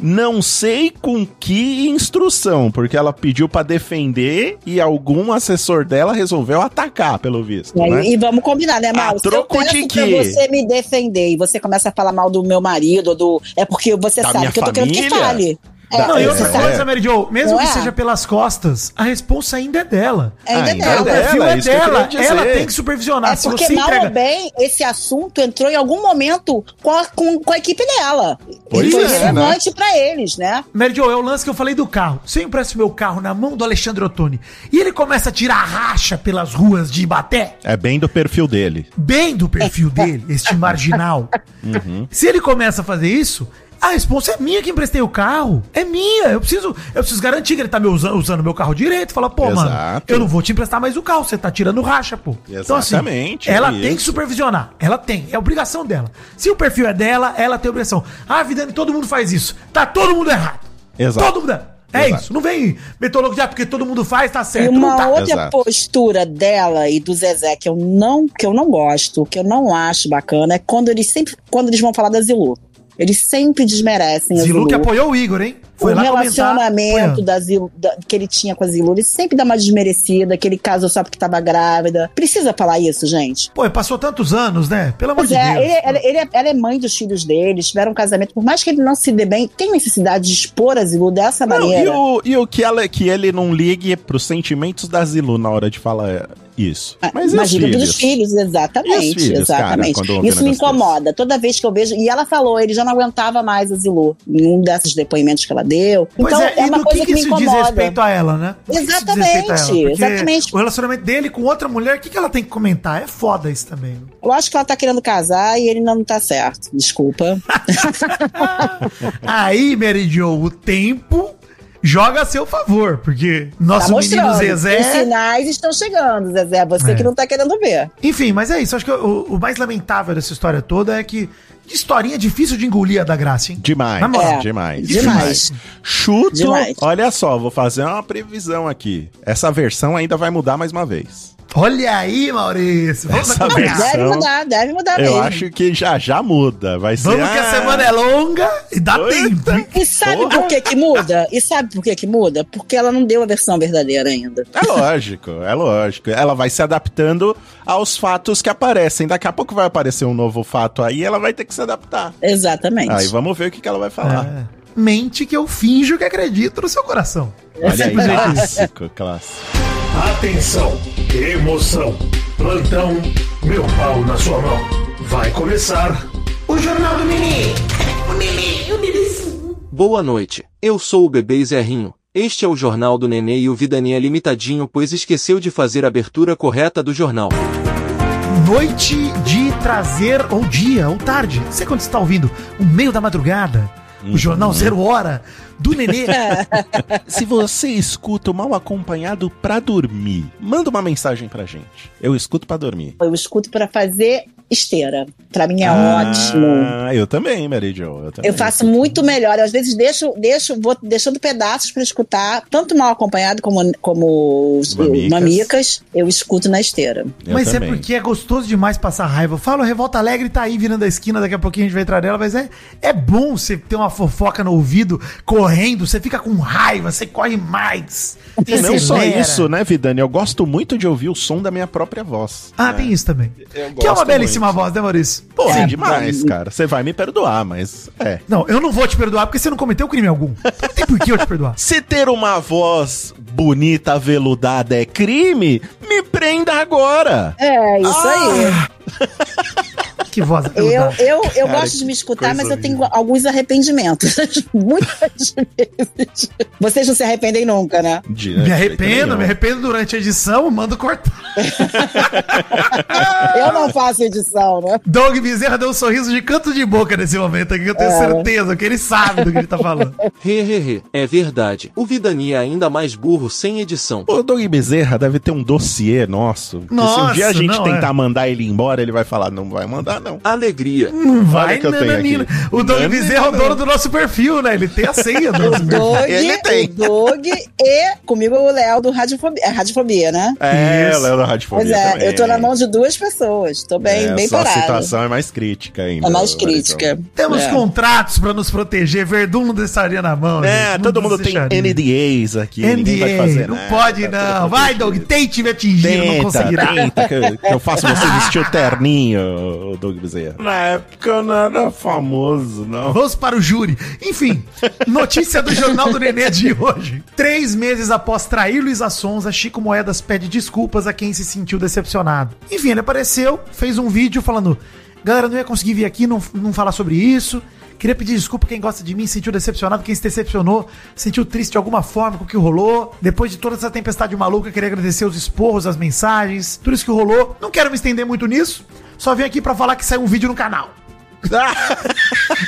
S2: não sei com que instrução, porque ela pediu pra defender e algum assessor dela resolveu atacar, pelo visto,
S3: E, aí-
S2: né?
S3: e vamos combinar, né, eu
S2: troco
S3: peço
S2: de quê?
S3: você me defender e você começa a falar mal do meu marido, do. É porque você
S2: Da
S3: sabe que eu tô querendo que fale.
S2: Da-
S4: Não, e
S2: É,
S4: outra
S2: é.
S4: coisa, Mary Jo, mesmo que
S3: é?
S4: seja pelas costas, a responsa ainda é dela.
S3: Ainda é
S2: Ainda
S3: dela.
S4: o perfil
S2: dela,
S4: é
S2: isso que eu
S4: dela. Ela tem que supervisionar.
S3: É
S4: Se
S3: porque,
S4: você
S3: mal
S4: entrega...
S3: ou bem, esse assunto entrou em algum momento com a, com, com a equipe dela.
S2: Pois
S3: foi
S2: é,
S3: relevante pra eles, né?
S4: Mary Jo, é o lance que eu falei do carro. Se eu empresto meu carro na mão do Alexandre Ottoni e ele começa a tirar racha pelas ruas de Ibaté,
S2: É bem do perfil dele.
S4: bem do perfil <laughs> dele, este marginal. Se ele começa a fazer isso, a resposta é minha que emprestei o carro. É minha. Eu preciso, eu preciso garantir que ele tá me usando, usando meu carro direito. Fala, pô, mano,
S2: Exato.
S4: eu não vou te emprestar mais o carro, você tá tirando racha, pô. Então, assim,
S2: Exatamente,
S4: ela
S2: é
S4: tem que
S2: isso.
S4: supervisionar. Ela tem, é obrigação dela. Se o perfil é dela, ela tem obrigação. Ah, Vidani, todo mundo faz isso. Tá todo mundo errado.
S2: Exato.
S4: Todo mundo. É
S2: Exato.
S4: isso. Não vem metodologia ah, porque todo mundo faz, tá certo. não
S3: uma
S4: tá.
S3: outra
S2: Exato.
S3: postura dela e do Zezé que eu não que eu não gosto, que eu não acho bacana, é quando eles sempre quando eles vão falar da Zilu. Eles sempre desmerecem a
S4: Zilu
S3: Zilu.
S4: que apoiou o Igor, hein?
S3: O
S4: comentar,
S3: relacionamento
S4: apoiando.
S3: da Zilu, da- que ele tinha com a Zilu, ele sempre dá uma desmerecida, que ele casou só porque tava grávida. Precisa falar isso, gente?
S4: Pô, passou tantos anos, né? Pelo amor
S3: Pois
S4: de
S3: é,
S4: Deus.
S3: ele, ela, ele é- ela é mãe dos filhos deles, tiveram um casamento. Por mais que ele não se dê bem, tem necessidade de expor a Zilu dessa
S2: Não, e
S3: maneira.
S2: o, e o que, ela, que ele não ligue pros sentimentos da Zilu na hora de falar isso. Mas e os
S3: Imagina
S2: filhos?
S3: dos filhos,
S2: E
S3: exatamente.
S2: os filhos, cara,
S3: exatamente.
S2: ouvem
S3: Isso me incomoda. Toda vez que eu vejo. E ela falou, ele já não aguentava mais a Zilu, em um desses depoimentos que ela deu.
S4: Pois
S3: então,
S4: é,
S3: é,
S4: e
S3: uma coisa
S4: que,
S3: que, me
S4: isso diz
S3: incomoda.
S4: respeito a ela, né? Diz
S3: Exatamente,
S4: ela?
S3: Exatamente.
S4: O relacionamento dele com outra mulher, o que, que ela tem que comentar? É foda isso também.
S3: Eu acho que ela tá querendo casar e ele não tá certo. Desculpa. <laughs>
S4: Aí, Mary Jo, o tempo joga a seu favor, porque
S3: Tá
S4: nosso menino
S3: mostrando. Os
S4: Zezé.
S3: sinais estão chegando, Zezé. Você
S4: É.
S3: que não tá querendo ver.
S4: Enfim, mas é isso. Acho que o, o mais lamentável dessa história toda é que historinha difícil de engolir a da graça, hein?
S2: Demais.
S3: É,
S2: demais,
S3: demais.
S2: Chuto,
S3: Demais.
S2: olha só, vou fazer uma previsão aqui. Essa versão ainda vai mudar mais uma vez.
S4: Olha aí, Maurício. Vamos
S2: Essa
S4: acompanhar.
S2: versão-
S3: Deve mudar, deve mudar
S2: Eu
S3: mesmo.
S2: acho que já já muda. Vai ser.
S4: Vamos que a semana é longa e dá
S2: Eita.
S4: tempo.
S3: E sabe
S2: Porra.
S3: por que que muda? E sabe por que que muda? Porque ela não deu a versão verdadeira ainda.
S2: É lógico, é lógico. Ela vai se adaptando aos fatos que aparecem. Daqui a pouco vai aparecer um novo fato aí, ela vai ter que se adaptar.
S3: Exatamente.
S2: Aí vamos ver o que, que ela vai falar.
S4: É. Mente que eu finjo que acredito no seu coração.
S2: Olha aí,
S4: isso.
S2: clássico, clássico.
S1: Atenção, emoção, plantão, meu pau na sua mão. Vai começar o Jornal do Nenê.
S8: Boa noite, eu sou o bebê Zerrinho. Este é o Jornal do Nenê e o Vidania limitadinho pois esqueceu de fazer a abertura correta do jornal.
S4: Noite de trazer, ou dia, ou tarde. Sei quando você está ouvindo. O meio da madrugada. O jornal Zero Hora do Nenê. <laughs>
S2: Se você escuta o mal acompanhado pra dormir, manda uma mensagem pra gente. Eu escuto pra dormir.
S3: Eu escuto pra fazer esteira. Pra mim é ótimo.
S2: Ah, eu também, Mary Jo. Eu, também.
S3: Eu faço muito melhor. Eu, às vezes deixo, deixo, vou deixando pedaços pra escutar, tanto mal acompanhado como, como os
S2: Mamicas.
S3: mamicas. Eu escuto na esteira.
S2: Eu
S4: mas
S2: também.
S4: é porque é gostoso demais passar raiva. Eu falo, Revolta Alegre tá aí virando a esquina, daqui a pouquinho a gente vai entrar nela, mas é, é bom você ter uma fofoca no ouvido, correndo, você fica com raiva, você corre mais.
S2: E não só isso, né, Vidani? Eu gosto muito de ouvir o som da minha própria voz.
S4: Ah,
S2: né?
S4: tem isso também.
S2: Eu
S4: Que é uma
S2: gosto
S4: belíssima voz, né, Maurício?
S2: Pô, é
S3: É,
S2: demais, cara. Você vai me perdoar, mas é.
S4: Não, eu não vou te perdoar porque você não cometeu crime algum. Não tem por que eu te perdoar. <laughs>
S2: Se ter uma voz bonita, aveludada é crime, me prenda agora.
S3: É, isso
S2: Ah, <laughs>
S4: Que voz.
S3: Eu, eu, eu
S2: Cara,
S3: gosto de me escutar, mas eu tenho
S2: horrível.
S3: alguns arrependimentos. <laughs> Muitas vezes. Vocês não se arrependem nunca, né?
S4: Me arrependo, me arrependo durante a edição, mando cortar. <laughs>
S3: Eu não faço edição, né?
S4: Doug Bezerra deu um sorriso de canto de boca nesse momento aqui, eu tenho certeza que ele sabe do que ele tá falando. <laughs>
S8: He he he, é verdade. O Vidania é ainda mais burro sem edição.
S2: O Doug Bezerra deve ter um dossiê nosso. que se um
S4: Nossa,
S2: dia a gente
S4: não,
S2: tentar
S4: é.
S2: mandar ele embora, ele vai falar, não vai mandar, não.
S8: Alegria.
S4: Não vai,
S2: que eu tenho aqui.
S4: O Doug. Bezerra é o dono do nosso perfil, né? Ele tem a senha do <laughs> nosso
S3: O
S4: perfil.
S3: Doug,
S2: Ele tem.
S3: o Doug e comigo o Léo do Radiofobia, é Radiofobia, né?
S2: É,
S4: Isso.
S2: Léo da Radiofobia
S3: Pois é,
S2: também.
S3: eu tô na mão de duas pessoas. Tô bem,
S2: é,
S3: bem
S2: só a situação é mais crítica ainda.
S3: É mais crítica.
S4: Temos
S3: É.
S4: contratos pra nos proteger, Verdun não deixaria na mão.
S2: É,
S4: gente,
S2: todo
S4: não
S2: mundo tem. NDAs aqui. ninguém vai
S4: NDA,
S2: fazer
S4: não
S2: nada,
S4: pode
S2: tá
S4: não. Vai. Doug, tente me atingir, não
S2: Tenta,
S4: conseguirá.
S2: tenta, que eu, que eu faço você <laughs> vestir o terninho, o Doug Bezerra. Na época eu não era famoso, não.
S4: Vamos para o júri. Enfim, notícia do Jornal do Nenê de hoje. Três meses após trair Luísa Sonza, Chico Moedas pede desculpas a quem se sentiu decepcionado. Enfim, ele apareceu, fez um vídeo falando: Galera, não ia conseguir vir aqui, não, não falar sobre isso. Queria pedir desculpa quem gosta de mim, sentiu decepcionado, quem se decepcionou, sentiu triste de alguma forma com o que rolou. Depois de toda essa tempestade maluca, queria agradecer os esporros, as mensagens, tudo isso que rolou. Não quero me estender muito nisso, só vim aqui pra falar que saiu um vídeo no canal. <laughs>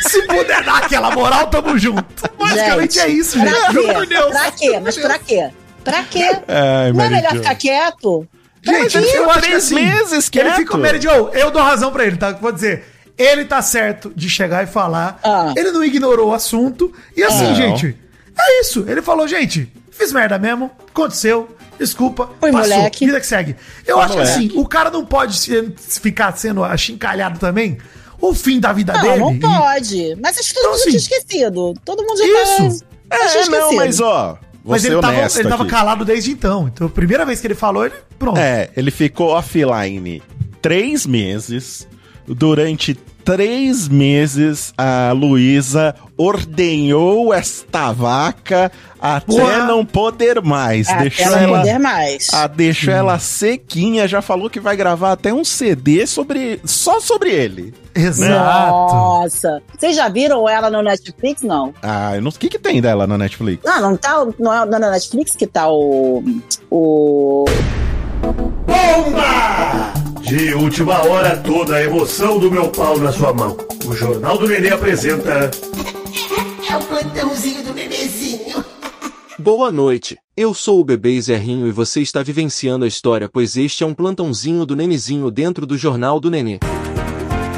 S4: Se puder dar aquela moral, tamo junto. Basicamente
S3: Gente,
S4: é isso,
S3: pra
S4: gente. Juro
S3: quê?
S4: por Deus.
S3: Pra quê? Mas pra quê? Pra quê?
S2: Ai,
S3: não é melhor ficar quieto?
S4: Gente,
S2: ele
S4: eu
S2: ficou
S4: acho que
S2: três
S4: assim,
S2: meses
S4: Ele
S2: quieto.
S4: ficou, Mary Jo, eu dou razão pra ele, tá? Vou dizer, ele tá certo de chegar e falar.
S3: Ah.
S4: Ele não ignorou o assunto. E assim,
S2: Não.
S4: gente, é isso. Ele falou, gente, fiz merda mesmo, aconteceu. Desculpa,
S3: Foi moleque.
S4: vida que segue. Eu
S2: Foi
S4: acho
S2: moleque.
S4: que assim, o cara não pode se- ficar sendo achincalhado também o fim da vida
S3: Não,
S4: dele.
S3: não
S4: e-
S3: pode. Mas acho que todo
S4: Então,
S3: mundo
S4: assim,
S3: tinha esquecido. Todo mundo já
S4: Isso.
S3: tá. já tinha
S2: É, não,
S3: esquecido.
S2: mas ó,
S4: Mas ele tava, ele tava
S2: aqui.
S4: calado desde então. Então, a primeira vez que ele falou, ele. Pronto.
S2: É, ele ficou offline três meses. Durante três meses, a Luísa ordenhou esta vaca até não poder mais.
S3: Até
S2: deixou
S3: não
S2: ela,
S3: poder mais.
S2: a, deixou ela sequinha, já falou que vai gravar até um CD sobre só sobre ele.
S4: Exato.
S3: Nossa. Vocês já viram ela no Netflix? Não.
S2: Ah, eu não- o que que tem dela na Netflix?
S3: Não, não tá. Não é na Netflix que tá o. O.
S1: De última hora, toda a emoção do meu pau na sua mão. O Jornal do Nenê apresenta
S8: Boa noite, eu sou o bebê Zerrinho e você está vivenciando a história pois este é um plantãozinho do Nenezinho dentro do Jornal do Nenê.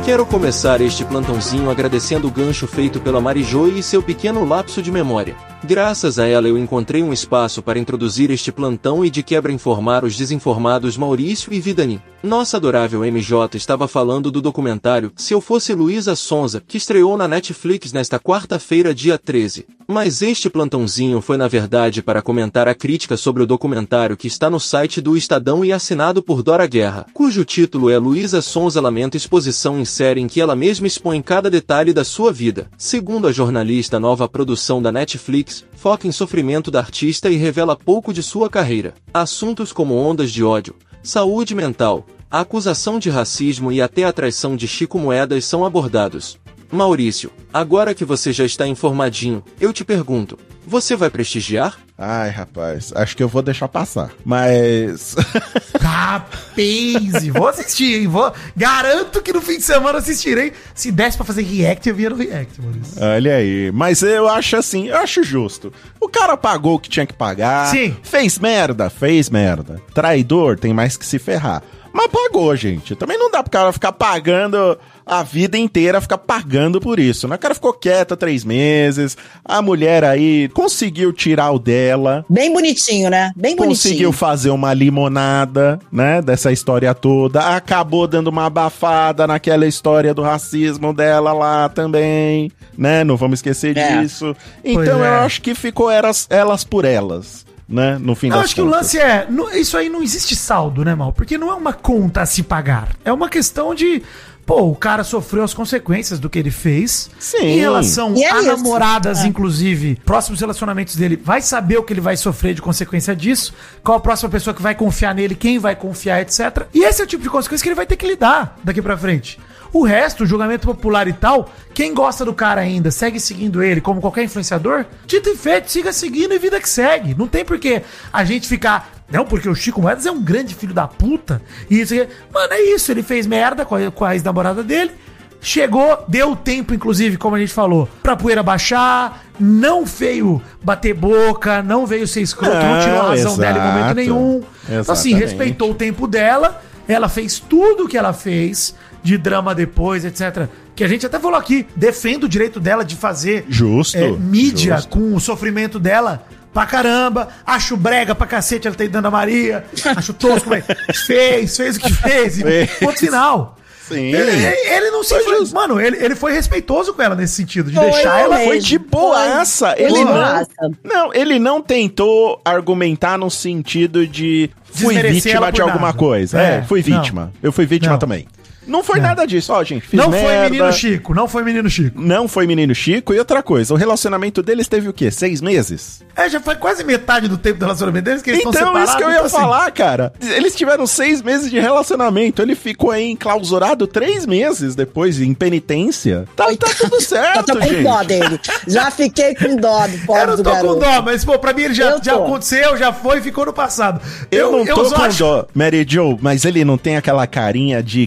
S8: Quero começar este plantãozinho agradecendo o gancho feito pela Marijô e seu pequeno lapso de memória. Graças a ela eu encontrei um espaço para introduzir este plantão e de quebra informar os desinformados Maurício e Vidani. Nossa adorável MJ estava falando do documentário Se Eu Fosse Luísa Sonza, que estreou na Netflix nesta quarta-feira, dia 13. Mas este plantãozinho foi na verdade para comentar a crítica sobre o documentário que está no site do Estadão e assinado por Dora Guerra, cujo título é Luísa Sonza Lamenta Exposição em série em que ela mesma expõe cada detalhe da sua vida. Segundo a jornalista, nova produção da Netflix foca em sofrimento da artista e revela pouco de sua carreira. Assuntos como ondas de ódio, saúde mental, acusação de racismo e até a traição de Chico Moedas são abordados. Maurício, agora que você já está informadinho, eu te pergunto: você vai prestigiar?
S2: Ai, rapaz, acho que eu vou deixar passar. Mas. <laughs>
S4: Rapaz, vou assistir, hein? Vou... Garanto que no fim de semana assistirei. Se desse pra fazer react, eu via no react, Maurício.
S2: Olha aí. Mas eu acho assim, eu acho justo. O cara pagou o que tinha que pagar.
S4: Sim.
S2: Fez merda, fez merda. Traidor tem mais que se ferrar. Mas pagou, gente. Também não dá pro cara ficar pagando a vida inteira, ficar pagando por isso. Né? O cara ficou quieta três meses, a mulher aí conseguiu tirar o dela.
S3: Bem bonitinho, né? Bem bonitinho.
S2: Conseguiu fazer uma limonada, né, dessa história toda. Acabou dando uma abafada naquela história do racismo dela lá também, né? Não vamos esquecer
S3: É.
S2: disso. Então
S4: é.
S2: eu acho que ficou elas, elas por elas, né? No fim
S4: Eu
S2: das
S4: acho que o
S2: contas.
S4: lance é. não- isso aí não existe saldo, né, Mal? Porque não é uma conta a se pagar. É uma questão de. Pô, o cara sofreu as consequências do que ele fez.
S2: Sim.
S4: Em relação
S3: E é
S4: a
S3: isso.
S4: namoradas,
S3: É.
S4: inclusive, próximos relacionamentos dele, vai saber o que ele vai sofrer de consequência disso, qual a próxima pessoa que vai confiar nele, quem vai confiar, etc. E esse é o tipo de consequência que ele vai ter que lidar daqui pra frente. O resto, julgamento popular e tal, quem gosta do cara ainda, segue seguindo ele, como qualquer influenciador, dito e feito, siga seguindo e vida que segue. Não tem por que a gente ficar. Não, porque o Chico Moedas é um grande filho da puta. E isso aqui. Mano, é isso. Ele fez merda com a, com a ex-namorada dele. Chegou, deu tempo, inclusive, como a gente falou, pra poeira baixar, não veio bater boca, não veio ser escroto, não,
S2: Não,
S4: tirou a razão
S2: exato.
S4: dela em momento nenhum. Então, assim,
S2: Exatamente.
S4: respeitou o tempo dela, ela fez tudo o que ela fez, de drama depois, etc. Que a gente até falou aqui, defende o direito dela de fazer
S2: Justo,
S4: é, mídia
S2: justo.
S4: com o sofrimento dela. Pra caramba, acho brega pra cacete ela ter dando a Maria, acho tosco, mas <laughs> fez, fez o que fez, e
S2: Fez.
S4: ponto final.
S2: Sim.
S4: Ele, ele- não se.
S2: Foi
S4: Mano, ele, ele foi respeitoso com ela nesse sentido, de
S3: Foi,
S4: deixar ela.
S3: mesmo.
S2: Foi de boaça.
S3: Foi.
S2: Ele não, não, ele não tentou argumentar no sentido de fui vítima de alguma
S4: nada.
S2: coisa.
S4: É,
S2: É, fui
S4: não.
S2: vítima. Eu fui vítima
S4: Não.
S2: também. Não foi
S4: Não.
S2: nada disso, ó, gente. Fiz
S4: Não foi
S2: merda,
S4: menino Chico, não foi menino Chico.
S2: Não foi menino Chico. E outra coisa, o relacionamento deles teve o quê? Seis meses?
S4: É, já foi quase metade do tempo do relacionamento deles que eles estão
S2: Então,
S4: separados.
S2: isso que eu ia
S4: então, assim,
S2: falar, cara. Eles tiveram seis meses de relacionamento. Ele ficou aí enclausurado três meses depois, em penitência. Tá, tá tudo <laughs>
S3: Eu
S2: certo,
S3: tô com
S2: gente.
S3: dó dele. Já fiquei com dó do <laughs>
S4: Eu
S3: pobre
S4: não
S3: do
S4: tô com dó, mas, pô, pra mim ele já,
S3: Eu
S4: já aconteceu, já foi e ficou no passado.
S2: Eu, não tô
S4: só
S2: com
S4: acho-
S2: dó, Mary Jo, mas ele não tem aquela carinha de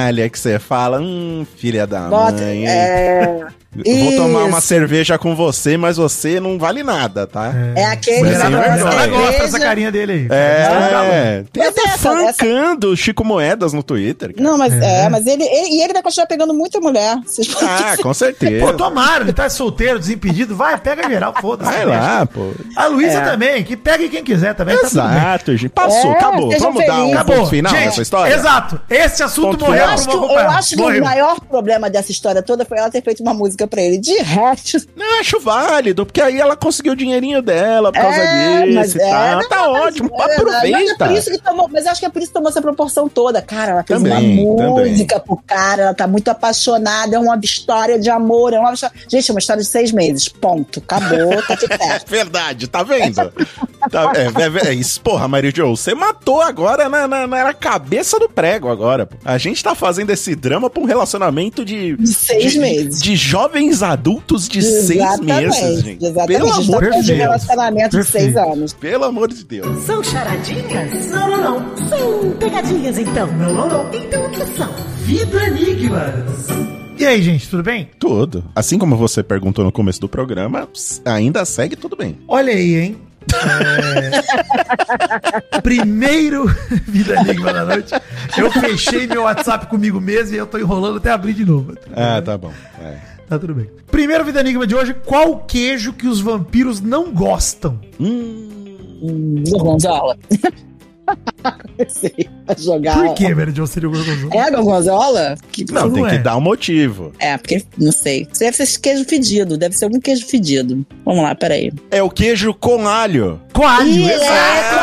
S2: canalha que você fala, hum, filha da
S3: Bota,
S2: mãe, hein?
S3: é,
S2: Vou tomar uma cerveja com você, mas você não vale nada, tá?
S3: é aquele
S2: Mulherada-
S4: Mulherada,
S2: Sim,
S4: mulherada
S2: é.
S4: gosta dessa carinha dele aí.
S2: É, tem
S3: Mas
S2: até
S3: essa-
S2: fancando Chico Moedas no Twitter. cara.
S3: Não, mas
S4: É.
S3: é, mas ele, ele- E ele vai continuar pegando muita mulher. Vocês
S2: Ah, com certeza.
S4: Pô, tomara, ele tá solteiro, desimpedido, vai, pega geral, foda-se.
S2: Vai lá, pô.
S4: A Luísa
S3: É.
S4: também, que pegue quem quiser também, tá.
S2: Exato, gente. Passou,
S3: É,
S2: acabou. Vamos dar um ponto final
S4: Gente,
S2: nessa história?
S4: Exato. Esse assunto
S2: Ponto
S4: morreu.
S3: Eu
S2: final.
S3: acho, que, eu acho que o maior problema dessa história toda foi ela ter feito uma música pra ele. De resto,
S2: Não, acho válido, porque aí ela conseguiu o dinheirinho dela por causa
S3: É,
S2: disso
S3: mas é,
S2: tal.
S3: não,
S2: Tá
S3: mas
S2: ótimo,
S3: é. Mas, é
S2: aproveita.
S3: por isso que tomou, mas eu acho que é por isso que tomou essa proporção toda. Cara, ela fez
S2: Também,
S3: uma
S2: também.
S3: música pro cara, ela tá muito apaixonada, é uma história de amor, é uma história... Gente, é uma história de seis meses. Ponto. Acabou, tá de <laughs>
S2: É
S3: pé.
S2: verdade, tá vendo? Tá- é, é, é isso, porra, Mary Jo, você matou agora na, na, na cabeça do prego agora. pô. A gente tá fazendo esse drama pra um relacionamento de...
S3: De seis
S2: de,
S3: meses.
S2: De jovens adultos de seis meses, gente.
S3: Exatamente.
S2: Pelo amor
S3: tá falando
S2: de
S3: de
S2: Deus.
S3: relacionamento de seis anos.
S2: Pelo amor de Deus.
S9: São charadinhas? Não, não, não. São pegadinhas, então. Não, não, não. Então o que são? Vida Enigmas.
S4: E aí, gente, tudo bem?
S2: Tudo. Assim como você perguntou no começo do programa, ainda segue tudo bem.
S4: Olha aí, hein? É... <laughs> Primeiro <laughs> Vida Enigma da noite. Eu fechei meu WhatsApp comigo mesmo e eu tô enrolando até abrir de novo.
S2: Ah, tá bom. É.
S4: Tá tudo bem. Primeiro Vida Enigma de hoje, qual queijo que os vampiros não gostam?
S3: Hum, gorgonzola. <laughs> Sei, jogar.
S4: Por que, Mary Jo, seria o gorgonzola?
S3: É gorgonzola? Que
S2: Não,
S4: Não
S2: tem
S4: é.
S2: que dar um motivo.
S3: É, porque não sei. Isso deve ser queijo fedido. Deve ser algum queijo fedido. Vamos lá, peraí.
S2: É o queijo com alho.
S4: Coalho,
S3: Ih, é,
S4: exato.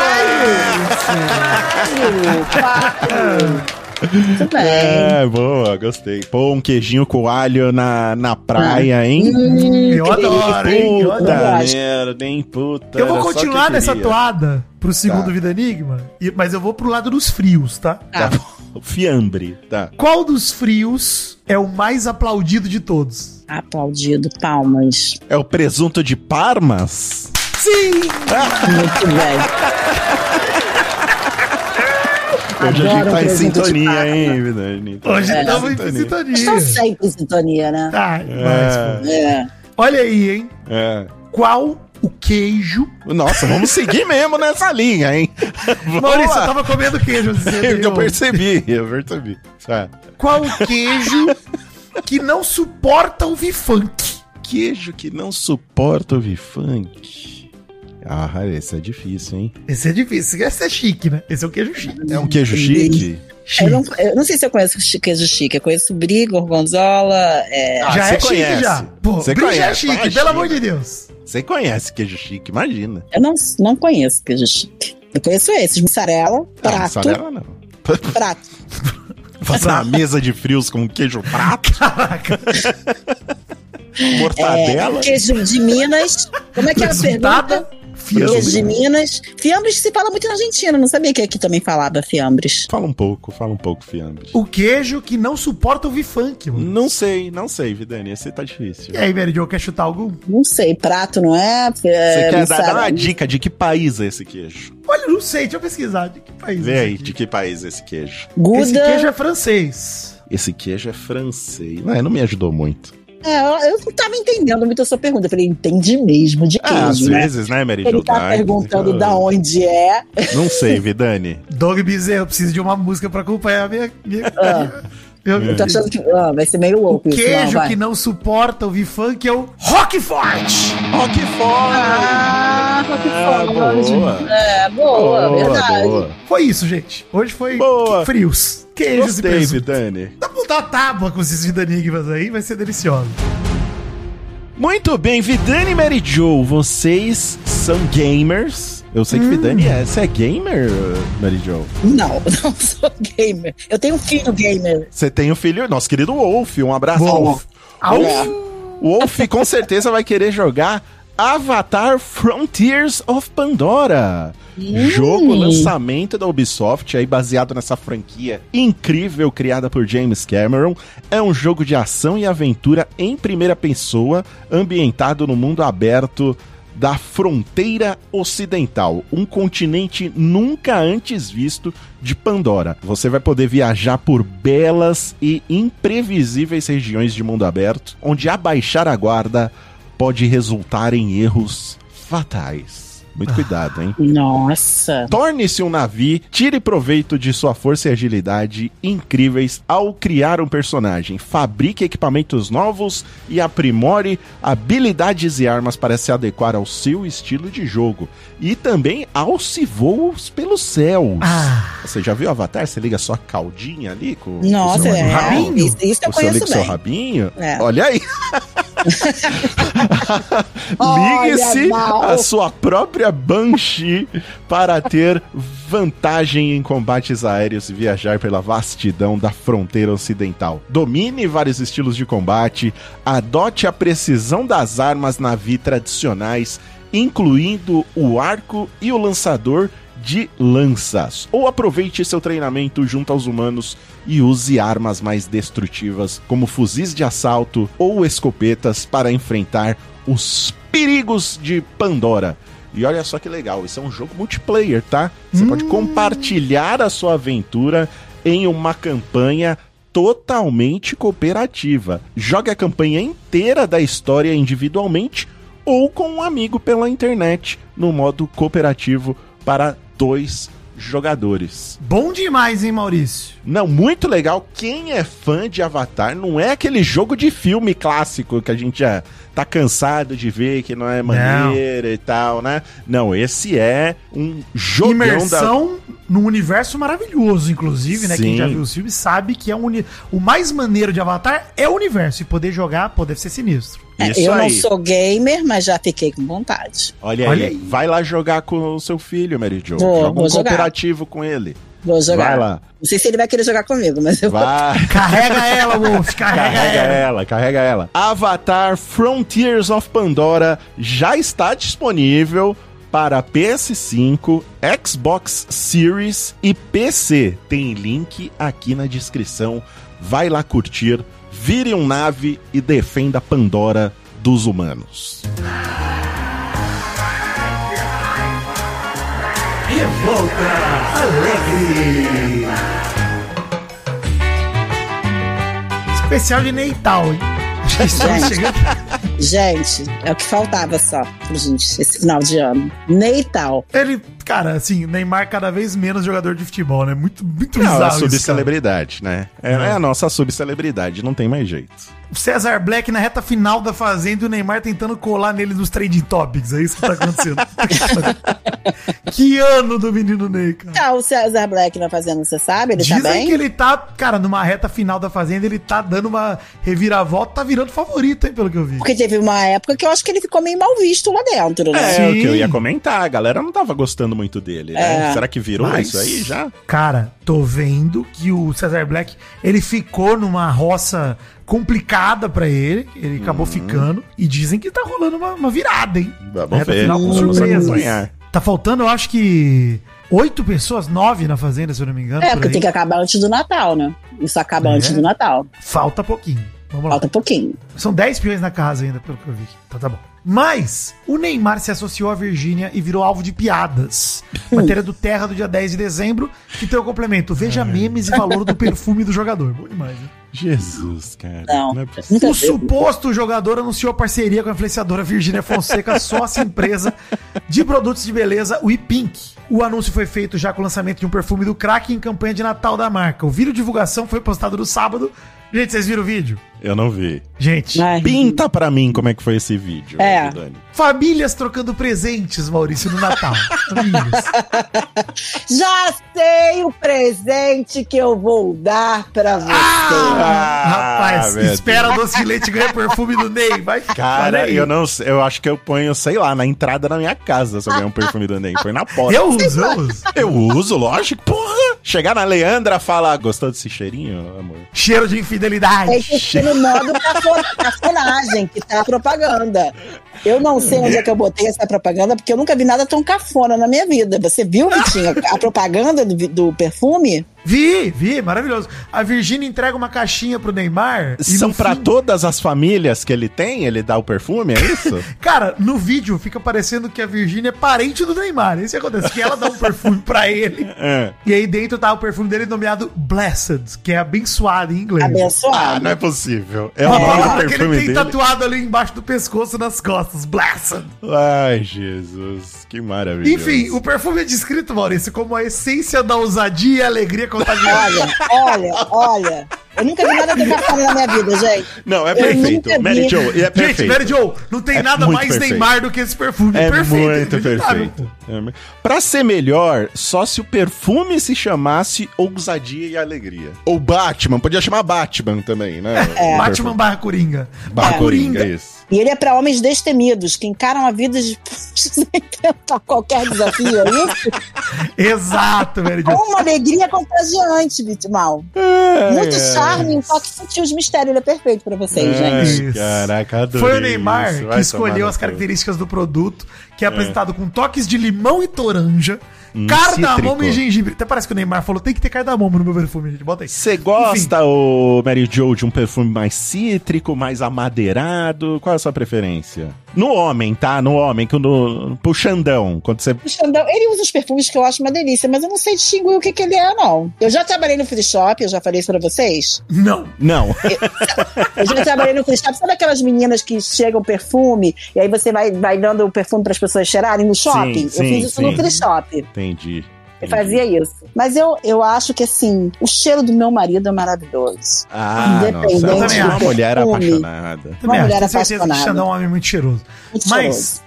S3: claro. Claro. Muito bem.
S2: É, boa, gostei. Pô, um queijinho com alho na, na praia, hein?
S3: Hum,
S4: Eu adoro, hein? Eu
S2: Puta
S4: adoro.
S2: merda, hein? Puta.
S4: Eu vou continuar nessa toada pro segundo
S2: Tá.
S4: Vida Enigma, e- mas eu vou pro lado dos frios, tá?
S2: Tá bom. <laughs> Fiambre, tá.
S4: Qual dos frios é o mais aplaudido de todos?
S3: Aplaudido, palmas.
S2: É o presunto de Parmas?
S4: Sim!
S3: Muito bem. <laughs>
S2: Hoje a gente tá em sintonia, hein, Vidani? Tá
S4: Hoje
S2: em
S4: estamos em sintonia.
S3: sempre em sintonia, né?
S4: Tá, mas, pô.
S3: É.
S4: Olha aí, hein?
S2: É.
S4: Qual o queijo?
S2: Nossa, vamos seguir mesmo nessa linha, hein? <laughs>
S4: Maurício,
S2: lá.
S4: eu tava comendo queijo. <laughs>
S2: Eu, eu percebi, eu percebi. Tá.
S4: Qual o queijo que não suporta ouvir funk?
S2: Queijo que não suporta ouvir funk. Ah, esse é difícil, hein?
S4: Esse é difícil. Esse é chique, né? Esse é o queijo chique.
S2: É um queijo chique?
S3: Eu não, eu não sei se eu conheço queijo chique. Eu conheço brie, gorgonzola. É...
S2: Ah,
S4: já é chique
S2: conhece.
S4: já. Pô,
S2: Você
S4: brie já é
S2: conhece,
S4: chique,
S2: imagina.
S4: pelo amor de Deus.
S2: Você conhece queijo chique, imagina.
S3: Eu não, não conheço queijo chique. Eu conheço esses: mussarela,
S2: Ah,
S3: prato.
S2: mussarela não. <laughs> <laughs>
S3: prato.
S2: Fazer uma mesa de frios com queijo prato,
S4: Caraca.
S2: mortadela.
S3: É, queijo de Minas. Como é que é a pergunta?
S4: Fiambre.
S3: Queijo de Minas. Fiambres se fala muito na Argentina. Não sabia que aqui também falava fiambres.
S2: Fala um pouco, fala um pouco, fiambre.
S4: O queijo que não suporta ouvir funk, mano.
S2: Não sei, não sei, Vidani, esse tá difícil.
S4: E aí, Mary Jo, quer chutar algum?
S3: Não sei, prato não é?
S2: Você
S3: é
S2: quer dar, dar uma dica de que país é esse queijo?
S4: Olha, não sei, deixa eu pesquisar. De que país
S2: Vê
S4: é
S2: aí, de que país é esse queijo?
S3: Guda.
S4: Esse queijo é francês.
S2: Esse queijo é francês. Não, não me ajudou muito.
S3: É, eu não tava entendendo muito a sua pergunta. Eu falei, entendi mesmo de
S2: Ah, às
S3: queijo, né?
S2: vezes, né, Mary
S3: Ele
S2: Jo?
S3: tá perguntando
S2: eu-
S3: da onde é.
S2: Não sei, Vidani.
S4: Doug Bezerra, eu preciso de uma música pra acompanhar a minha... minha,
S3: Ah. Eu tô achando que ah, vai ser meio
S4: O
S3: louco isso. não,
S4: queijo
S3: vai.
S4: que não suporta ouvir funk é o Roquefort.
S2: Roquefort!
S3: Ah, Roquefort.
S2: boa.
S3: É, boa, verdade.
S2: boa.
S4: Foi isso, gente. Hoje foi
S2: Boa.
S4: frios. Queijos
S2: Gostei,
S4: e presunto.
S2: Vidani.
S4: Dá pra botar tábua com esses vida enigmas aí, vai ser delicioso.
S2: Muito bem, Vidani e Mary Jo, vocês são gamers. Eu sei que
S3: Hum.
S2: Vidani é. Você é gamer, Mary Jo?
S3: Não, <laughs> não sou gamer. Eu tenho um filho gamer.
S2: Você tem o filho, nosso querido Wolf. Um abraço.
S4: Wolf.
S2: Wolf. Wolf com certeza vai querer jogar Avatar Frontiers of Pandora. Jogo lançamento da Ubisoft, aí baseado nessa franquia incrível criada por James Cameron. É um jogo de ação e aventura em primeira pessoa, ambientado no mundo aberto da fronteira ocidental, um continente nunca antes visto de Pandora. Você vai poder viajar por belas e imprevisíveis regiões de mundo aberto, onde abaixar a guarda pode resultar em erros fatais. Muito cuidado, hein?
S3: Nossa.
S2: Torne-se um Navi, tire proveito de sua força e agilidade incríveis ao criar um personagem. Fabrique equipamentos novos e aprimore habilidades e armas para se adequar ao seu estilo de jogo. E também alce voos pelos céus.
S4: Ah.
S2: Você já viu Avatar? Você liga sua caldinha ali com
S3: Nossa,
S2: o seu
S3: é.
S2: rabinho?
S3: Isso, isso eu
S2: Você liga o seu
S3: bem.
S2: rabinho?
S3: É.
S2: Olha aí. <laughs> <laughs> Ligue-se a sua própria Banshee para ter vantagem em combates aéreos e viajar pela vastidão da fronteira ocidental. Domine vários estilos de combate, adote a precisão das armas Navi tradicionais, incluindo o arco e o lançador de lanças. Ou aproveite seu treinamento junto aos humanos e use armas mais destrutivas, como fuzis de assalto ou escopetas, para enfrentar os perigos de Pandora. E olha só que legal, isso é um jogo multiplayer, tá? Você pode compartilhar a sua aventura em uma campanha totalmente cooperativa. Jogue a campanha inteira da história individualmente ou com um amigo pela internet no modo cooperativo para dois jogadores.
S4: Bom demais, hein, Maurício?
S2: Não, muito legal. Quem é fã de Avatar não é aquele jogo de filme clássico que a gente já tá cansado de ver, que não é maneiro e tal, né? Não, esse é um jogão
S4: Imersão num universo maravilhoso, inclusive, né? Quem
S2: Sim.
S4: já viu os filmes sabe que é um uni... o mais maneiro de Avatar é o universo. E poder jogar, pô, deve ser sinistro.
S2: da...
S3: É,
S2: Isso
S3: eu não
S2: aí.
S3: sou gamer, mas já fiquei com vontade.
S2: Olha,
S4: Olha
S2: aí.
S4: aí.
S2: vai lá jogar com o seu filho, Mary Jo.
S3: Vou,
S2: Joga um
S3: vou jogar.
S2: cooperativo com ele.
S3: Vou jogar.
S2: Vai lá.
S3: Não sei se ele vai querer jogar comigo, mas eu vou.
S2: Vai. <laughs>
S4: Carrega ela, Wolf, carrega,
S2: Carrega
S4: ela.
S2: ela, carrega ela. Avatar Frontiers of Pandora já está disponível para PS5, Xbox Series e PC. Tem link aqui na descrição. Vai lá curtir, vire um nave e defenda Pandora dos humanos.
S1: Revolta Alegre.
S4: Especial de Neital, hein? <laughs>
S3: Gente. é o que faltava só pra gente esse final de ano. Neital.
S4: Ele, cara, assim, Neymar cada vez menos jogador de futebol, né? Muito, muito
S2: Não, é a
S4: bizarro isso, cara.
S2: subcelebridade, né? É, é a nossa subcelebridade, não tem mais jeito.
S4: O César Black na reta final da Fazenda e o Neymar tentando colar nele nos trending topics. É isso que tá acontecendo. <laughs> que ano do menino Ney, cara.
S3: Tá o César Black na fazenda, você sabe? Ele
S4: Dizem
S3: tá bem?
S4: que ele tá, cara, numa reta final da Fazenda, ele tá dando uma reviravolta, tá virando favorito, hein, pelo que eu vi.
S3: Porque teve uma época que eu acho que ele ficou meio mal visto lá dentro, né?
S2: É,
S4: Sim.
S2: o que eu ia comentar, a galera não tava gostando muito dele, né?
S3: É.
S2: Será que virou
S4: Mas-
S2: isso aí já?
S4: Cara, tô vendo que o Cesar Black, ele ficou numa roça complicada pra ele, ele acabou ficando, e dizem que tá rolando uma, uma virada, hein?
S2: Vamos
S4: Reta
S2: ver,
S4: final com
S2: vamos
S4: surpresas.
S2: acompanhar.
S4: Tá faltando, eu acho que oito pessoas, nove na Fazenda, se eu não me engano.
S3: É,
S4: por
S3: porque tem que acabar antes do Natal, né? Isso acaba
S4: É.
S3: antes do Natal.
S4: Falta pouquinho. Vamos lá.
S3: Falta pouquinho.
S4: São 10 peões na casa ainda, pelo que eu vi. Então tá bom. Mas o Neymar se associou à Virgínia e virou alvo de piadas. <laughs> Matéria do Terra do dia 10 de dezembro, que tem o complemento. Veja memes e valor do perfume do jogador. Demais, né?
S2: Jesus, cara.
S3: Não.
S2: é possível.
S3: Nunca
S4: O
S3: vi.
S4: suposto jogador anunciou parceria com a influenciadora Virgínia Fonseca, <laughs> sócia empresa de produtos de beleza, o iPink. O anúncio foi feito já com o lançamento de um perfume do crack em campanha de Natal da marca. O vídeo de divulgação foi postado no sábado. Gente, vocês viram o vídeo?
S2: Eu não vi.
S4: Gente,
S3: Ai.
S2: Pinta pra mim como é que foi esse vídeo,
S3: É.
S2: Dani.
S4: famílias trocando presentes, Maurício, no Natal. Famílias. <laughs>
S3: Já sei o presente que eu vou dar pra você.
S2: Ah,
S4: Rapaz,
S2: meu
S4: espera doce de leite ganha perfume do Ney. Vai,
S2: Cara, eu não sei, eu acho que eu ponho, sei lá, na entrada da minha casa se eu ganhar um perfume do Ney. Põe na porta.
S4: Eu uso, eu uso.
S2: Eu uso, lógico, porra. Chegar na Leandra, fala, gostou desse cheirinho, amor?
S4: Cheiro de infidelidade.
S3: É no modo cafo- cafonagem, que tá a propaganda. Eu não sei onde é que eu botei essa propaganda, porque eu nunca vi nada tão cafona na minha vida. Você viu, Vitinho, a propaganda do, do perfume?
S4: Vi, vi, maravilhoso. A Virgínia entrega uma caixinha pro Neymar.
S2: São pra
S4: fim-
S2: todas as famílias que ele tem? Ele dá o perfume, é isso? <laughs>
S4: Cara, no vídeo fica parecendo que a Virgínia é parente do Neymar. Isso que acontece, que ela dá um perfume pra ele. <laughs>
S2: É.
S4: E aí dentro tá o perfume dele nomeado Blessed, que é abençoado em inglês.
S2: Ah,
S3: Abençoado.
S2: não é possível. É
S4: Uma palavra que ele tem
S2: dele.
S4: tatuado ali embaixo do pescoço nas costas. Blessed.
S2: Ai, Jesus, que maravilhoso.
S4: Enfim, o perfume é descrito, Maurício, como a essência da ousadia e alegria contagiante. <laughs>
S3: Olha, olha, olha. Eu nunca vi nada tão cafona na minha vida, gente.
S2: Não, é perfeito. Mary. Jo, é
S4: Gente,
S2: perfeito.
S4: Mary Jo, não tem
S2: É
S4: nada mais
S2: perfeito.
S4: Neymar do que esse perfume.
S2: É
S4: perfeito,
S2: muito perfeito. É. Pra ser melhor, só se o perfume se chamasse Ousadia e Alegria. Ou Batman, podia chamar Batman também, né?
S3: É.
S4: Batman barra Coringa.
S2: Barra Coringa, isso.
S3: E ele é pra homens destemidos, que encaram a vida de <laughs> sem tentar qualquer desafio, é isso? <laughs>
S4: Exato, Jo.
S3: Com uma alegria contagiante, Vitimal. Muito charme, um toque sutil de mistério. Ele é perfeito pra vocês,
S2: Ai,
S3: gente.
S4: Isso.
S2: Caraca, adorei
S4: Foi o Neymar
S2: isso.
S4: que
S2: Vai
S4: escolheu as características do produto, que é apresentado com toques de limão e toranja,
S2: Hum,
S4: cardamomo
S2: cítrico.
S4: e gengibre. Até parece que o Neymar falou, tem que ter cardamomo no meu perfume, gente. Bota aí.
S2: Você gosta, ô Mary Jo, de um perfume mais cítrico, mais amadeirado? Qual é a sua preferência? No homem, tá? No homem, quando, pro Xandão, quando você...
S3: O Xandão, ele usa os perfumes que eu acho uma delícia, mas eu não sei distinguir o que, que ele é, não. Eu já trabalhei no free shop, eu já falei isso pra vocês.
S4: Não.
S2: Não.
S3: Eu já trabalhei no free shop. Sabe aquelas meninas que chegam perfume e aí você vai, vai dando o perfume para as pessoas cheirarem no shopping?
S2: sim,
S3: eu fiz isso
S2: sim.
S3: no free shop.
S2: Entendi.
S3: Ele fazia isso. Mas eu, eu acho que, assim, o cheiro do meu marido é maravilhoso.
S2: Ah, nossa,
S3: Independente
S2: eu
S4: também
S2: sou uma mulher apaixonada.
S4: Também
S3: Uma mulher
S4: tenho certeza que
S3: apaixonada.
S4: Xandão é um homem muito cheiroso.
S3: Muito
S4: Mas,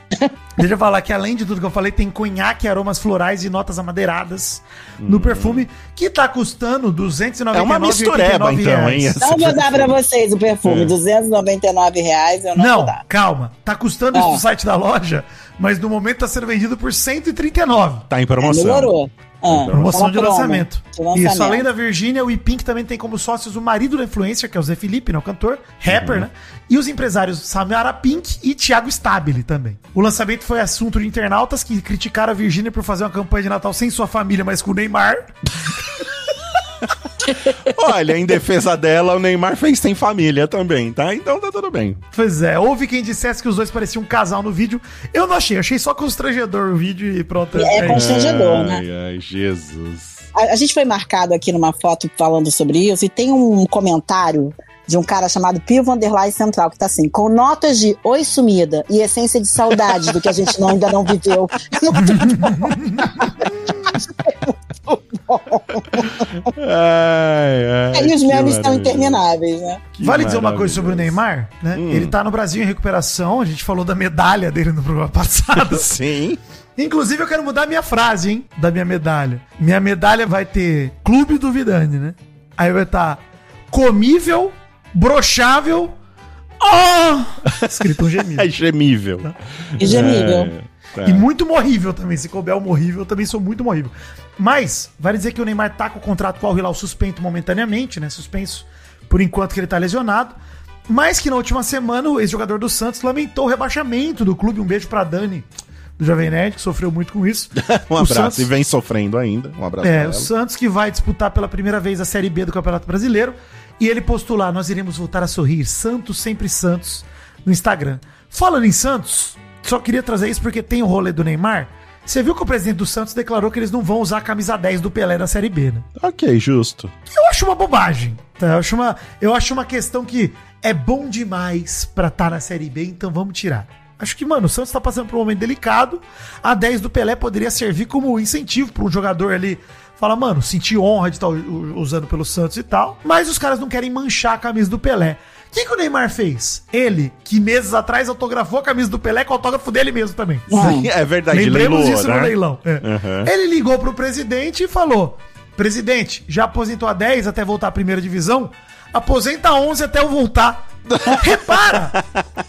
S4: deixa eu falar que além de tudo que eu falei, tem conhaque, aromas florais e notas amadeiradas no perfume, que tá custando 299
S2: É uma mistureba, então, hein?
S4: reais.
S3: Não vou dar pra vocês o perfume.
S2: É.
S3: 299 reais eu não,
S4: Não,
S3: vou dar.
S4: calma. Tá custando isso
S3: Ah.
S4: no site da loja, mas no momento tá sendo vendido por 139.
S2: Tá em
S3: É,
S2: promoção.
S3: Ah,
S4: Promoção de
S3: promo
S4: lançamento.
S3: de lançamento.
S4: Isso, além da Virgínia, o Ipink também tem como sócios o marido da influencer, que é o Zé Felipe, né, o cantor, rapper,
S3: Uhum.
S4: né? E os empresários Samara Pink e Thiago Stabile também. O lançamento foi assunto de internautas que criticaram a Virgínia por fazer uma campanha de Natal sem sua família, mas com o Neymar. <laughs> <laughs>
S2: Olha, em defesa dela, o Neymar fez sem família também, tá? Então tá tudo bem.
S4: Pois é, houve quem dissesse que os dois pareciam um casal no vídeo. Eu não achei, achei só constrangedor o vídeo e pronto.
S3: É
S4: isso.
S3: constrangedor, né?
S2: Ai, ai, Jesus.
S3: A, a gente foi marcado aqui numa foto falando sobre isso e tem um comentário de um cara chamado Pio Vanderlei Central que tá assim, com notas de oi sumida e essência de saudade do que a gente não, ainda não viveu. <laughs> <laughs>
S2: Ai, ai,
S3: Aí os
S2: que
S3: memes estão intermináveis, né?
S2: Que
S4: vale dizer uma coisa sobre o. Neymar, né?
S2: Hum.
S4: Ele tá no Brasil em recuperação, a gente falou da medalha dele no programa passado. <laughs>
S2: Sim.
S4: Inclusive, eu quero mudar a minha frase, hein? Da minha medalha. Minha medalha vai ter Clube do Vidani, né? Aí vai estar comível, brochável. Oh! Escrito um gemido. <laughs>
S2: É gemível.
S3: E gemível.
S2: É, tá.
S4: E muito morrível também. Se couber o morrível, eu também sou muito morrível. Mas, vale dizer que o Neymar tá com o contrato com o Al Hilal suspenso momentaneamente, né? Suspenso por enquanto que ele tá lesionado. Mas que na última semana o ex-jogador do Santos lamentou o rebaixamento do clube. Um beijo pra Dani, do Jovem Nerd, que sofreu muito com isso. <laughs>
S2: Um abraço.
S4: Santos-
S2: E vem sofrendo ainda. Um abraço
S4: É, o. Santos que vai disputar pela primeira vez a Série B do Campeonato Brasileiro. E ele postou lá, nós iremos voltar a sorrir, Santos sempre Santos, no Instagram. Falando em Santos, só queria trazer isso porque tem o rolê do Neymar. Você viu que o presidente do Santos declarou que eles não vão usar a camisa 10 do Pelé na Série B, né?
S2: Ok, justo.
S4: Eu acho uma bobagem. Tá? Eu, acho uma, eu acho uma questão que é bom demais pra estar na Série B, então vamos tirar. Acho que, mano, o Santos tá passando por um momento delicado. A 10 do Pelé poderia servir como incentivo pra um jogador ali. Fala, mano, senti honra de estar u- usando pelo Santos e tal. Mas os caras não querem manchar a camisa do Pelé. O que, que o Neymar fez? Ele, que meses atrás autografou a camisa do Pelé com o autógrafo dele mesmo também.
S2: Sim, <laughs> é verdade.
S4: Lembremos disso
S2: né?
S4: no leilão. É.
S2: Uhum.
S4: Ele ligou pro presidente e falou: Presidente, já aposentou a 10 até voltar à primeira divisão? Aposenta a 11 até eu voltar. <laughs> repara!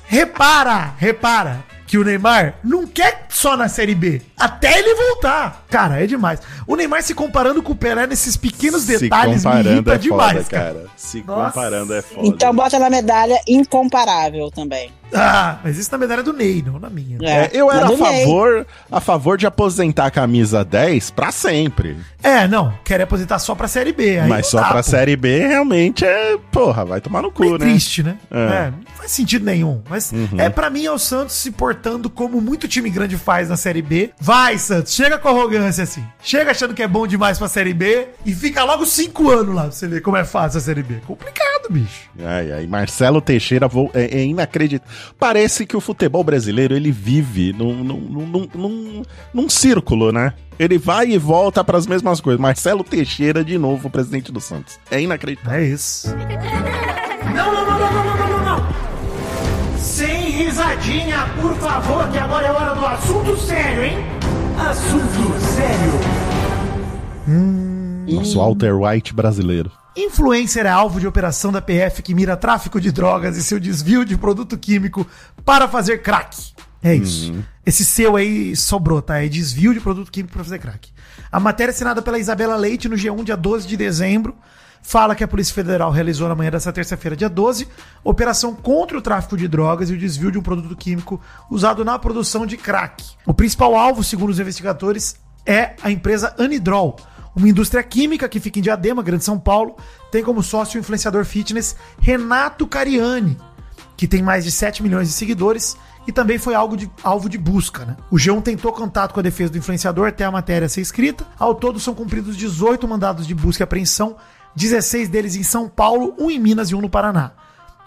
S4: repara! Repara! Que o Neymar não quer só na Série B, até ele voltar. Cara, é demais. O Neymar se comparando com o Pelé nesses pequenos detalhes
S2: Se
S4: me
S2: comparando
S4: irrita
S2: é
S4: demais,
S2: foda,
S4: cara.
S2: cara. Se
S4: Nossa.
S2: comparando é foda.
S3: Então bota na medalha incomparável também.
S4: Ah, mas isso na medalha do Ney, não na minha.
S2: É, eu era a
S3: Ney.
S2: favor, a favor de aposentar a camisa 10 pra sempre.
S4: É, não, quer aposentar só pra Série B. aí
S2: Mas só
S4: dá,
S2: pra
S4: pô.
S2: Série B realmente é. Porra, vai tomar no cu,
S4: Meio
S2: né?
S4: triste, né?
S2: É.
S4: É. não faz sentido nenhum. Mas é para mim é o Santos se portando como muito time grande faz na Série B. Vai, Santos, chega com arrogância assim. Chega achando que é bom demais pra Série B e fica logo cinco anos lá pra você ver como é fácil a Série B. Complicado, bicho.
S2: Ai, ai, Marcelo Teixeira vo- é, é inacreditável. Parece que o futebol brasileiro ele vive num, num, num, num, num círculo, né? Ele vai e volta para as mesmas coisas. Marcelo Teixeira, de novo, presidente do Santos. É inacreditável.
S4: É isso. <laughs>
S9: Não, não, não, não, não, não, não, não. Sem risadinha, por favor, que agora é hora do assunto sério, hein? Assunto sério. Hum.
S2: Nosso Walter White brasileiro.
S4: Influencer é alvo de operação da PF que mira tráfico de drogas e seu desvio de produto químico para fazer crack. É isso. Esse seu aí sobrou, tá? É desvio de produto químico para fazer crack. A matéria assinada pela Isabela Leite no G1, dia 12 de dezembro, fala que a Polícia Federal realizou na manhã dessa terça-feira, dia 12, operação contra o tráfico de drogas e o desvio de um produto químico usado na produção de crack. O principal alvo, segundo os investigadores, é a empresa Anidrol, uma indústria química que fica em Diadema, Grande São Paulo, tem como sócio influenciador fitness Renato Cariani, que tem mais de 7 milhões de seguidores e também foi algo de, alvo de busca. Né? O G1 tentou contato com a defesa do influenciador até a matéria ser escrita. Ao todo são cumpridos 18 mandados de busca e apreensão, 16 deles em São Paulo, um em Minas e um no Paraná.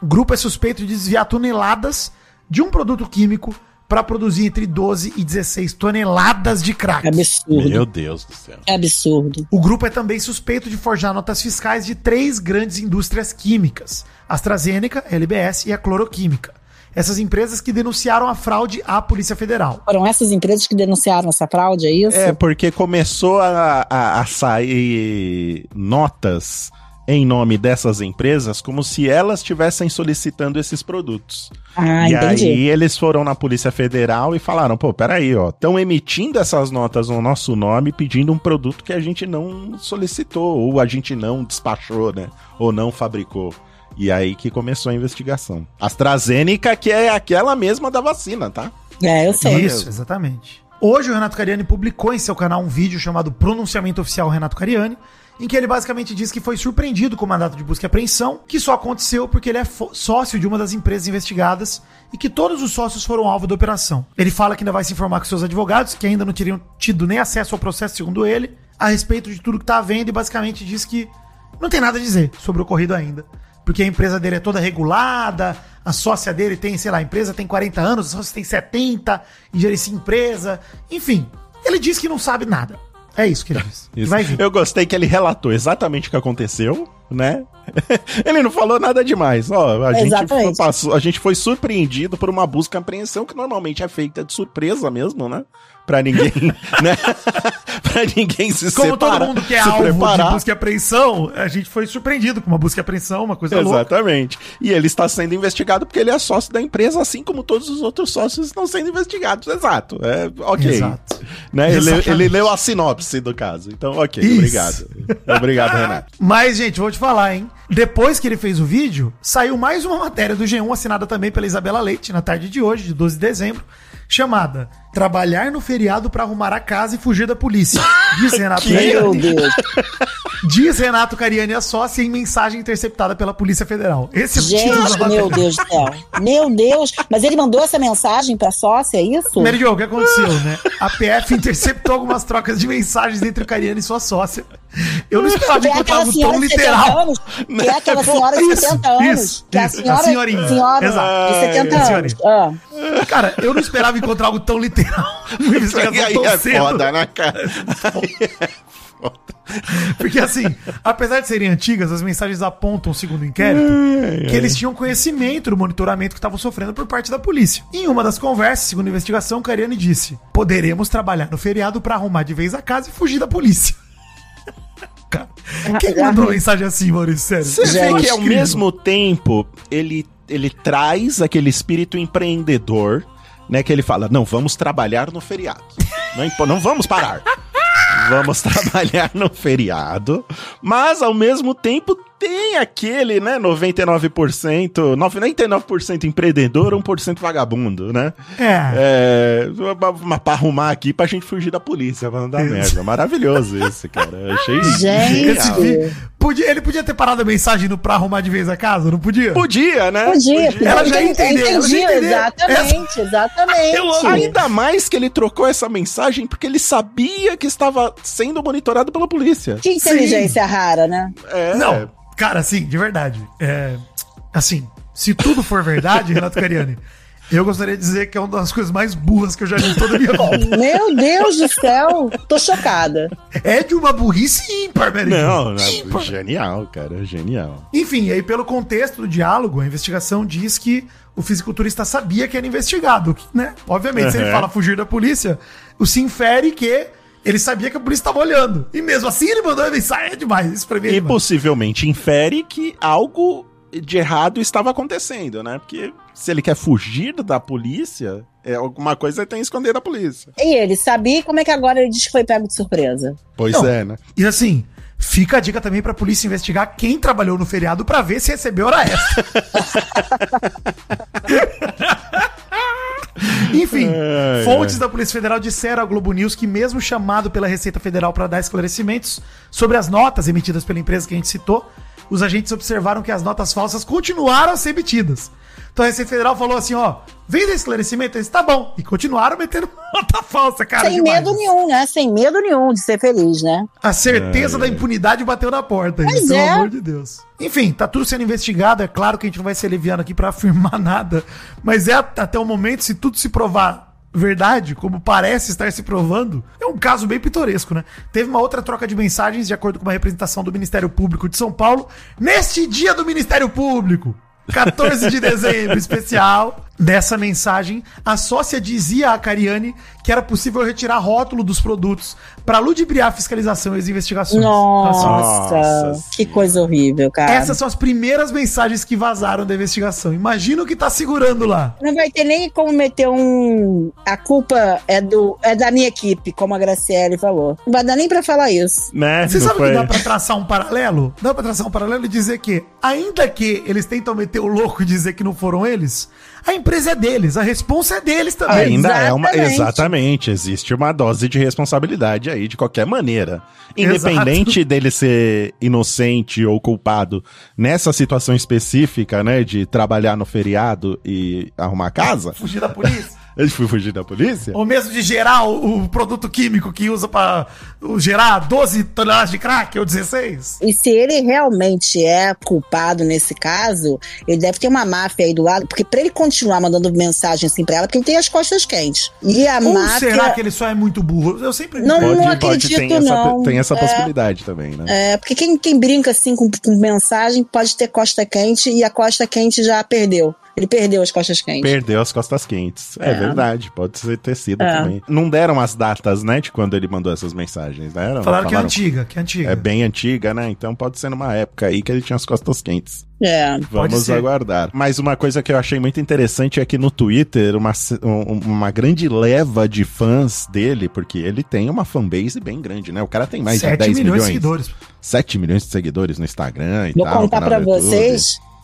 S4: O grupo é suspeito de desviar toneladas de um produto químico para produzir entre 12 e 16 toneladas de crack.
S3: É absurdo.
S2: Meu Deus do céu.
S3: É absurdo.
S4: O grupo é também suspeito de forjar notas fiscais de três grandes indústrias químicas: AstraZeneca, LBS e a Cloroquímica. Essas empresas que denunciaram a fraude à Polícia Federal.
S3: Foram essas empresas que denunciaram essa fraude, é isso?
S2: É, porque começou a, a, a sair notas em nome dessas empresas como se elas estivessem solicitando esses produtos.
S3: Ah,
S2: e
S3: entendi.
S2: aí eles foram na Polícia Federal e falaram, pô, peraí, ó, estão emitindo essas notas no nosso nome pedindo um produto que a gente não solicitou, ou a gente não despachou, né, ou não fabricou. E aí que começou a investigação. AstraZeneca, que é aquela mesma da vacina, tá?
S3: É, eu sei.
S4: Isso, exatamente. Hoje o Renato Cariani publicou em seu canal um vídeo chamado Pronunciamento Oficial Renato Cariani, em que ele basicamente diz que foi surpreendido com o mandato de busca e apreensão, que só aconteceu porque ele é sócio de uma das empresas investigadas e que todos os sócios foram alvo da operação. Ele fala que ainda vai se informar com seus advogados, que ainda não teriam tido nem acesso ao processo, segundo ele, a respeito de tudo que tá havendo e basicamente diz que não tem nada a dizer sobre o ocorrido ainda. Porque a empresa dele é toda regulada, a sócia dele tem, sei lá, a empresa tem 40 anos, a sócia tem 70, e gerencia empresa. Enfim, ele diz que não sabe nada. É isso que ele <laughs> diz. E
S2: Isso.
S4: Vai vir.
S2: Eu gostei que ele relatou exatamente o que aconteceu, né? <laughs> ele não falou nada demais. Ó, a gente, passou, a gente foi surpreendido por uma busca e apreensão que normalmente é feita de surpresa mesmo, né? Pra ninguém, <laughs> né? <laughs> pra ninguém se
S4: Como
S2: separar,
S4: todo mundo que é alvo
S2: preparar.
S4: de busca e apreensão, a gente foi surpreendido com uma busca e apreensão, uma coisa louca.
S2: Exatamente. E ele está sendo investigado porque ele é sócio da empresa, assim como todos os outros sócios estão sendo investigados. Exato. É, ok.
S4: Exato.
S2: Né? Ele, ele leu a sinopse do caso. Então, ok.
S4: Isso.
S2: Obrigado. Obrigado, Renato.
S4: Mas, gente, vou falar, hein? Depois que ele fez o vídeo, saiu mais uma matéria do G1, assinada também pela Isabela Leite, na tarde de hoje, de 12 de dezembro, chamada Trabalhar no feriado pra arrumar a casa e fugir da polícia. Diz <laughs> Renato
S3: Meu
S4: Cariani.
S3: Deus. <laughs>
S4: Diz Renato Cariani a sócia em mensagem interceptada pela Polícia Federal. Esse é título
S3: Gente,
S4: matéria.
S3: meu Deus do céu. Meu Deus. Mas ele mandou essa mensagem pra sócia, é isso?
S4: Mary Jo, o que aconteceu, né? A PF interceptou algumas trocas de mensagens entre o Cariani e sua sócia. Eu não esperava
S3: é
S4: encontrar algo
S3: senhora
S4: tão
S3: de 70
S4: literal.
S3: anos. Que é aquela senhora de
S4: Isso,
S3: 70 anos.
S4: isso,
S3: que é a
S4: isso, a
S3: senhora,
S4: senhorinha.
S3: senhora
S4: Exato.
S3: de 70
S4: É, a
S3: anos. Ah.
S4: Cara, eu não esperava encontrar algo tão literal. <laughs>
S2: Aí
S4: tão
S2: é
S4: cedo.
S2: foda, né, cara? <laughs>
S4: Porque assim, apesar de serem antigas, as mensagens apontam, segundo o inquérito, que eles tinham conhecimento do monitoramento que estavam sofrendo por parte da polícia. Em uma das conversas, segundo a investigação, Cariani disse: Poderemos trabalhar no feriado pra arrumar de vez a casa e fugir da polícia. <laughs> Cara, quem mandou mensagem assim, Maurício? Sério.
S2: Você vê
S3: Gente,
S2: que ao mesmo tempo ele, ele traz aquele espírito empreendedor, né? Que ele fala: não, vamos trabalhar no feriado. Não, não vamos parar. <laughs> Vamos trabalhar no feriado, mas ao mesmo tempo tem aquele, né, 99%, 99% empreendedor, 1% vagabundo, né?
S4: É.
S2: É, mas pra arrumar aqui pra gente fugir da polícia, pra não dar merda. Maravilhoso esse, cara. Eu achei
S3: Gente.
S4: Podia, ele podia ter parado a mensagem no pra arrumar de vez a casa, não podia?
S2: Podia, né?
S3: Podia, podia.
S4: Ela já entendeu, ela já
S3: Entendi,
S4: entendeu.
S3: exatamente, exatamente.
S4: Eu amo.
S2: Ainda mais que ele trocou essa mensagem porque ele sabia que estava sendo monitorado pela polícia.
S3: Que inteligência rara, né?
S2: É,
S4: Não, cara, assim, de verdade. É, assim, se tudo for verdade, Renato Cariani, eu gostaria de dizer que é uma das coisas mais burras que eu já li em toda a minha <laughs> vida.
S3: Meu Deus do céu. Tô chocada.
S4: É de uma burrice ímpar, Mary.
S2: Não, não,
S4: Ímpar.
S2: genial, cara, genial.
S4: Enfim, aí pelo contexto do diálogo, a investigação diz que o fisiculturista sabia que era investigado, que, né? Obviamente, se ele
S2: Uhum.
S4: fala fugir da polícia, o se infere que ele sabia que a polícia estava olhando. E mesmo assim ele mandou a mensagem, é demais. Isso pra mim é
S2: E
S4: demais.
S2: possivelmente infere que algo de errado estava acontecendo, né? Porque se ele quer fugir da polícia, é alguma coisa ele tem que esconder da polícia.
S3: E ele sabia como é que agora ele diz que foi pego de surpresa?
S2: Pois
S4: Não.
S2: é, né?
S4: E assim, fica a dica também pra polícia investigar quem trabalhou no feriado pra ver se recebeu hora extra. <laughs> Enfim,
S2: Ai,
S4: fontes
S2: ai.
S4: da Polícia Federal disseram à Globo News que, mesmo chamado pela Receita Federal para dar esclarecimentos sobre as notas emitidas pela empresa que a gente citou, os agentes observaram que as notas falsas continuaram a ser emitidas. Então a Receita Federal falou assim, ó, vem desse esclarecimento, eles tá bom. E continuaram metendo <laughs> nota falsa, cara.
S3: Sem
S4: demais.
S3: medo nenhum, né? Sem medo nenhum de ser feliz, né?
S4: A certeza da impunidade bateu na porta,
S3: Pois
S4: pelo
S3: é.
S4: amor de Deus. Enfim, tá tudo sendo investigado. É claro que a gente não vai ser leviano aqui pra <laughs> afirmar nada, mas é at- até o momento, se tudo se provar verdade, como parece estar se provando, é um caso bem pitoresco, né? Teve uma outra troca de mensagens, de acordo com uma representação do Ministério Público de São Paulo, neste dia do Ministério Público. 14 de dezembro, <laughs> especial. Dessa mensagem, a sócia dizia a Cariani que era possível retirar rótulo dos produtos para ludibriar a fiscalização e as investigações.
S3: Nossa,
S2: Nossa
S3: que coisa horrível, cara.
S4: essas são as primeiras mensagens que vazaram da investigação. Imagina o que tá segurando lá.
S3: Não vai ter nem como meter um. A culpa é, do, é da minha equipe, como a Graciele falou. Não vai dar nem pra falar isso.
S2: Né?
S4: Você
S2: Não
S4: sabe
S2: foi-
S4: que dá pra traçar um paralelo? Dá pra traçar um paralelo e dizer que, ainda que eles tentam meter o louco e dizer que não foram eles, a empresa é deles, a responsa é deles também.
S2: Ainda é uma.
S3: Exatamente.
S2: Exatamente. Existe uma dose de responsabilidade aí, de qualquer maneira.
S4: Exato.
S2: Independente dele ser inocente ou culpado nessa situação específica, né? De trabalhar no feriado e arrumar casa.
S4: Fugir da polícia. <laughs>
S2: Ele foi fugir da polícia?
S4: Ou mesmo de gerar o, o produto químico que usa pra o, gerar 12 toneladas de crack ou 16.
S3: E se ele realmente é culpado nesse caso, ele deve ter uma máfia aí do lado, porque pra ele continuar mandando mensagem assim pra ela, porque ele tem as costas quentes. E a
S4: Ou
S3: máfia.
S4: será que ele só é muito burro? Eu sempre
S3: Não,
S2: Pode,
S3: não
S2: pode,
S3: acredito,
S2: tem essa,
S3: não.
S2: tem essa
S3: É.
S2: possibilidade também, né?
S3: É, porque quem, quem brinca assim com, com mensagem pode ter costa quente e a costa quente já perdeu. Ele perdeu as costas quentes.
S2: Perdeu as costas quentes. É,
S3: É.
S2: verdade, pode ser ter sido
S3: É.
S2: também. Não deram as datas, né, de quando ele mandou essas mensagens, né? Não
S4: Falaram que é antiga, que é antiga.
S2: É bem antiga, né? Então pode ser numa época aí que ele tinha as costas quentes.
S3: É.
S2: Vamos
S4: ser.
S2: aguardar. Mas uma coisa que eu achei muito interessante é que no Twitter, uma, um- uma grande leva de fãs dele, porque ele tem uma fanbase bem grande, né? O cara tem mais de
S4: 7
S2: 10
S4: milhões,
S2: milhões.
S4: de seguidores.
S2: 7 milhões de seguidores no Instagram e
S3: Vou
S2: tal.
S3: contar
S2: canal
S3: pra
S2: YouTube.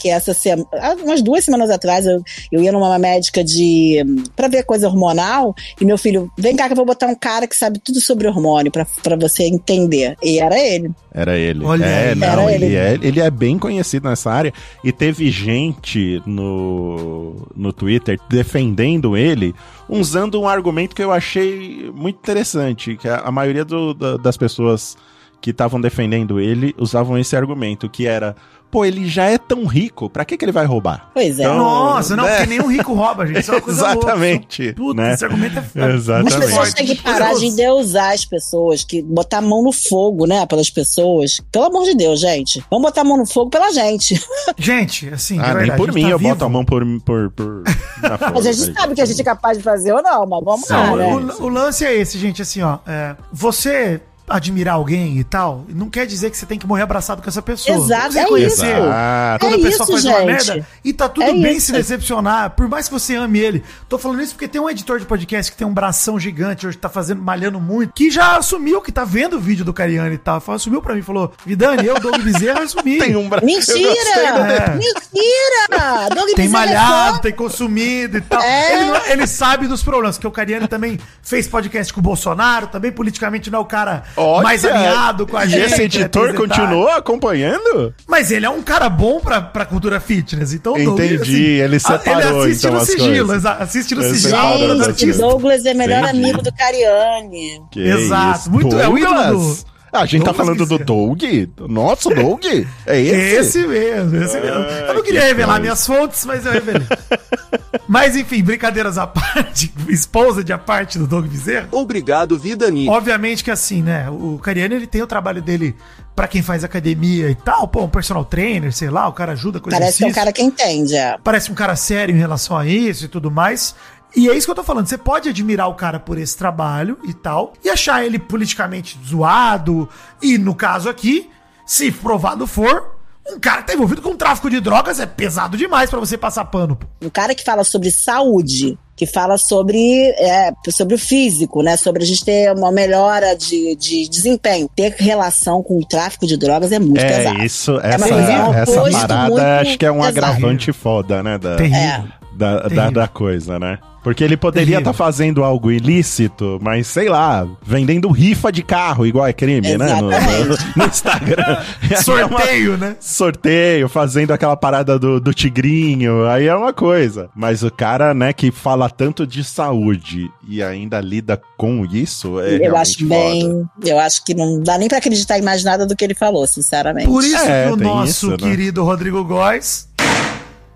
S3: Que essa semana, há umas duas semanas atrás, eu, eu ia numa médica de pra ver coisa hormonal e meu filho, vem cá que eu vou botar um cara que sabe tudo sobre hormônio pra, pra você entender. E era ele.
S2: Era ele.
S4: Olha
S2: é,
S4: aí.
S2: não,
S3: Era
S2: ele,
S3: ele.
S2: É, ele é bem conhecido nessa área. E teve gente no, no Twitter defendendo ele, usando um argumento que eu achei muito interessante. Que a, a maioria do- da- das pessoas que estavam defendendo ele usavam esse argumento, que era. Pô, ele já é tão rico, pra que, que ele vai roubar?
S3: Pois é.
S2: Então,
S4: Nossa, não,
S2: né?
S4: porque nenhum rico rouba, gente. Isso é uma coisa
S2: Exatamente,
S4: louca. Puta,
S2: né?
S4: esse argumento é
S2: Exatamente.
S3: As pessoas têm que parar de endeusar as pessoas, que botar a mão no fogo, né, pelas pessoas. Pelo amor de Deus, gente. Vamos botar a mão no fogo pela gente. <laughs>
S4: Gente, assim, de
S2: Ah, nem
S4: verdade,
S2: por
S4: a gente
S2: mim
S4: tá
S2: eu
S4: vivo.
S2: boto a mão por. por, por
S3: a gente sabe que a gente é capaz de fazer ou não, mas vamos lá, né?
S4: o, o lance é esse, gente, assim, ó. é, você admirar alguém e tal, não quer dizer que você tem que morrer abraçado com essa pessoa.
S3: Exato, é isso.
S2: Exato.
S4: Quando
S3: É
S4: a pessoa
S3: isso,
S4: faz uma
S3: gente.
S4: merda e tá tudo
S3: É
S4: bem
S3: isso.
S4: se decepcionar, por mais que você ame ele. Tô falando isso porque tem um editor de podcast que tem um bração gigante, hoje tá fazendo, malhando muito, que já assumiu que tá vendo o vídeo do Cariani e tal. Falou- Assumiu pra mim, falou: Vidani, eu, Doug Bezerra, assumi. <laughs>
S2: Tem um bra...
S3: Mentira!
S2: Eu gostei do
S4: É.
S3: Mentira! Doug
S4: Tem
S3: Bezerra é
S4: malhado, tem consumido e tal.
S3: É.
S4: Ele, não- ele sabe dos problemas, porque o Cariani também fez podcast com o Bolsonaro, também politicamente não é o cara
S2: Olha,
S4: mais alinhado com a
S2: e
S4: gente.
S2: esse
S4: né,
S2: editor continuou acompanhando?
S4: Mas ele é um cara bom pra, pra cultura fitness, então o Doug,
S2: Entendi, ele separou,
S4: ele assiste
S2: então,
S4: no
S2: as
S4: sigilo, assiste no sigilo.
S3: Gente. Douglas é melhor
S2: Entendi.
S3: amigo do Cariani.
S2: Que
S4: Exato, muito- é o ídolo
S2: Douglas?
S4: do-
S2: Ah, a gente tá
S4: Douglas
S2: falando do. Doug? Nossa, o Doug? É esse?
S4: Esse mesmo, esse mesmo. Eu não
S2: que
S4: queria revelar
S2: coisa.
S4: minhas fontes, mas eu revelei. <laughs> mas enfim, brincadeiras à parte, <laughs> esposa de à parte do Doug Bezerra.
S8: Obrigado, Vidani.
S4: Obviamente que assim, né? O Cariani ele tem o trabalho dele pra quem faz academia e tal, pô, um personal trainer, sei lá, o cara ajuda com
S3: Parece que é um
S4: exercício.
S3: cara que entende, é.
S4: Parece um cara sério em relação a isso e tudo mais. E é isso que eu tô falando. Você pode admirar o cara por esse trabalho e tal, e achar ele politicamente zoado. E no caso aqui, se provado for, um cara que tá envolvido com tráfico de drogas é pesado demais pra você passar pano. pô.
S3: Um cara que fala sobre saúde, que fala sobre, é, sobre o físico, né? Sobre a gente ter uma melhora de, de desempenho. Ter relação com o tráfico de drogas é muito
S2: É,
S3: pesado.
S2: isso, essa,
S3: é
S2: essa
S3: posto
S2: parada
S3: muito
S2: acho que é um
S3: pesado.
S2: agravante foda, né? Da,
S4: Terrível.
S3: É.
S2: da, da, da coisa, né? Porque ele poderia estar fazendo algo ilícito, mas sei lá, vendendo rifa de carro, igual é crime, né? No, no- no Instagram. <laughs> Aí é uma-
S4: Sorteio, né?
S2: sorteio, fazendo aquela parada do, do tigrinho, aí é uma coisa. Mas o cara, né, que fala tanto de saúde e ainda lida com isso, é
S3: eu acho
S2: foda.
S3: bem. Eu acho que não dá nem pra acreditar em mais nada do que ele falou, sinceramente.
S4: Por isso
S2: É,
S4: que o nosso
S2: isso, né?
S4: querido Rodrigo Góes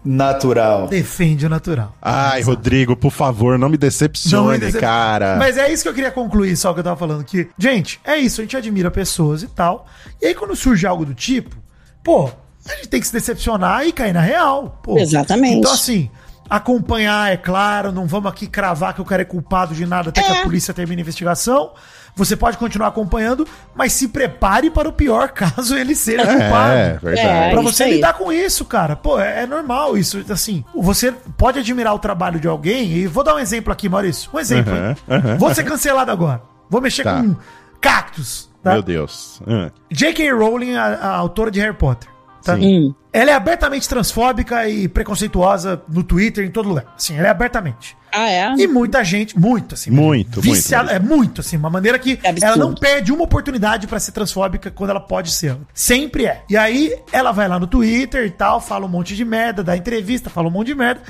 S10: Natural.
S4: defende o natural.
S2: Ai, Rodrigo, por favor, não me decepcione,
S4: Não me decep-
S2: cara.
S4: Mas é isso que eu queria concluir, só que eu tava falando que, gente, é isso, a gente admira pessoas e tal. E aí quando surge algo do tipo, pô, a gente tem que se decepcionar e cair na real. Pô.
S3: Exatamente.
S4: Então assim, acompanhar, é claro, não vamos aqui cravar que o cara é culpado de nada até que a polícia termine a investigação. Você pode continuar acompanhando, mas se prepare para o pior <laughs> caso ele seja culpado.
S2: É, verdade.
S3: É,
S4: Pra
S3: isso
S4: você
S3: aí.
S4: lidar com isso, cara. Pô, é, é normal isso. Assim, você pode admirar o trabalho de alguém, e vou dar um exemplo aqui, Maurício. Um exemplo. Hein?
S2: aham.
S4: Vou ser cancelado agora. Vou mexer
S2: Tá.
S4: com cactos. Tá?
S2: Meu Deus. Ah,
S4: J.K. Rowling, a, a autora de Harry Potter. Tá?
S3: Hum.
S4: Ela é abertamente transfóbica e preconceituosa no Twitter, em todo lugar. Sim, ela é abertamente.
S3: Ah, é?
S4: E muita gente, muito assim.
S2: Muito,
S4: viciada,
S2: muito.
S4: É muito assim, uma maneira que
S3: É
S4: ela não perde uma oportunidade pra ser transfóbica quando ela pode ser. Sempre é. E aí ela vai lá no Twitter e tal, fala um monte de merda, dá entrevista, fala um monte de merda.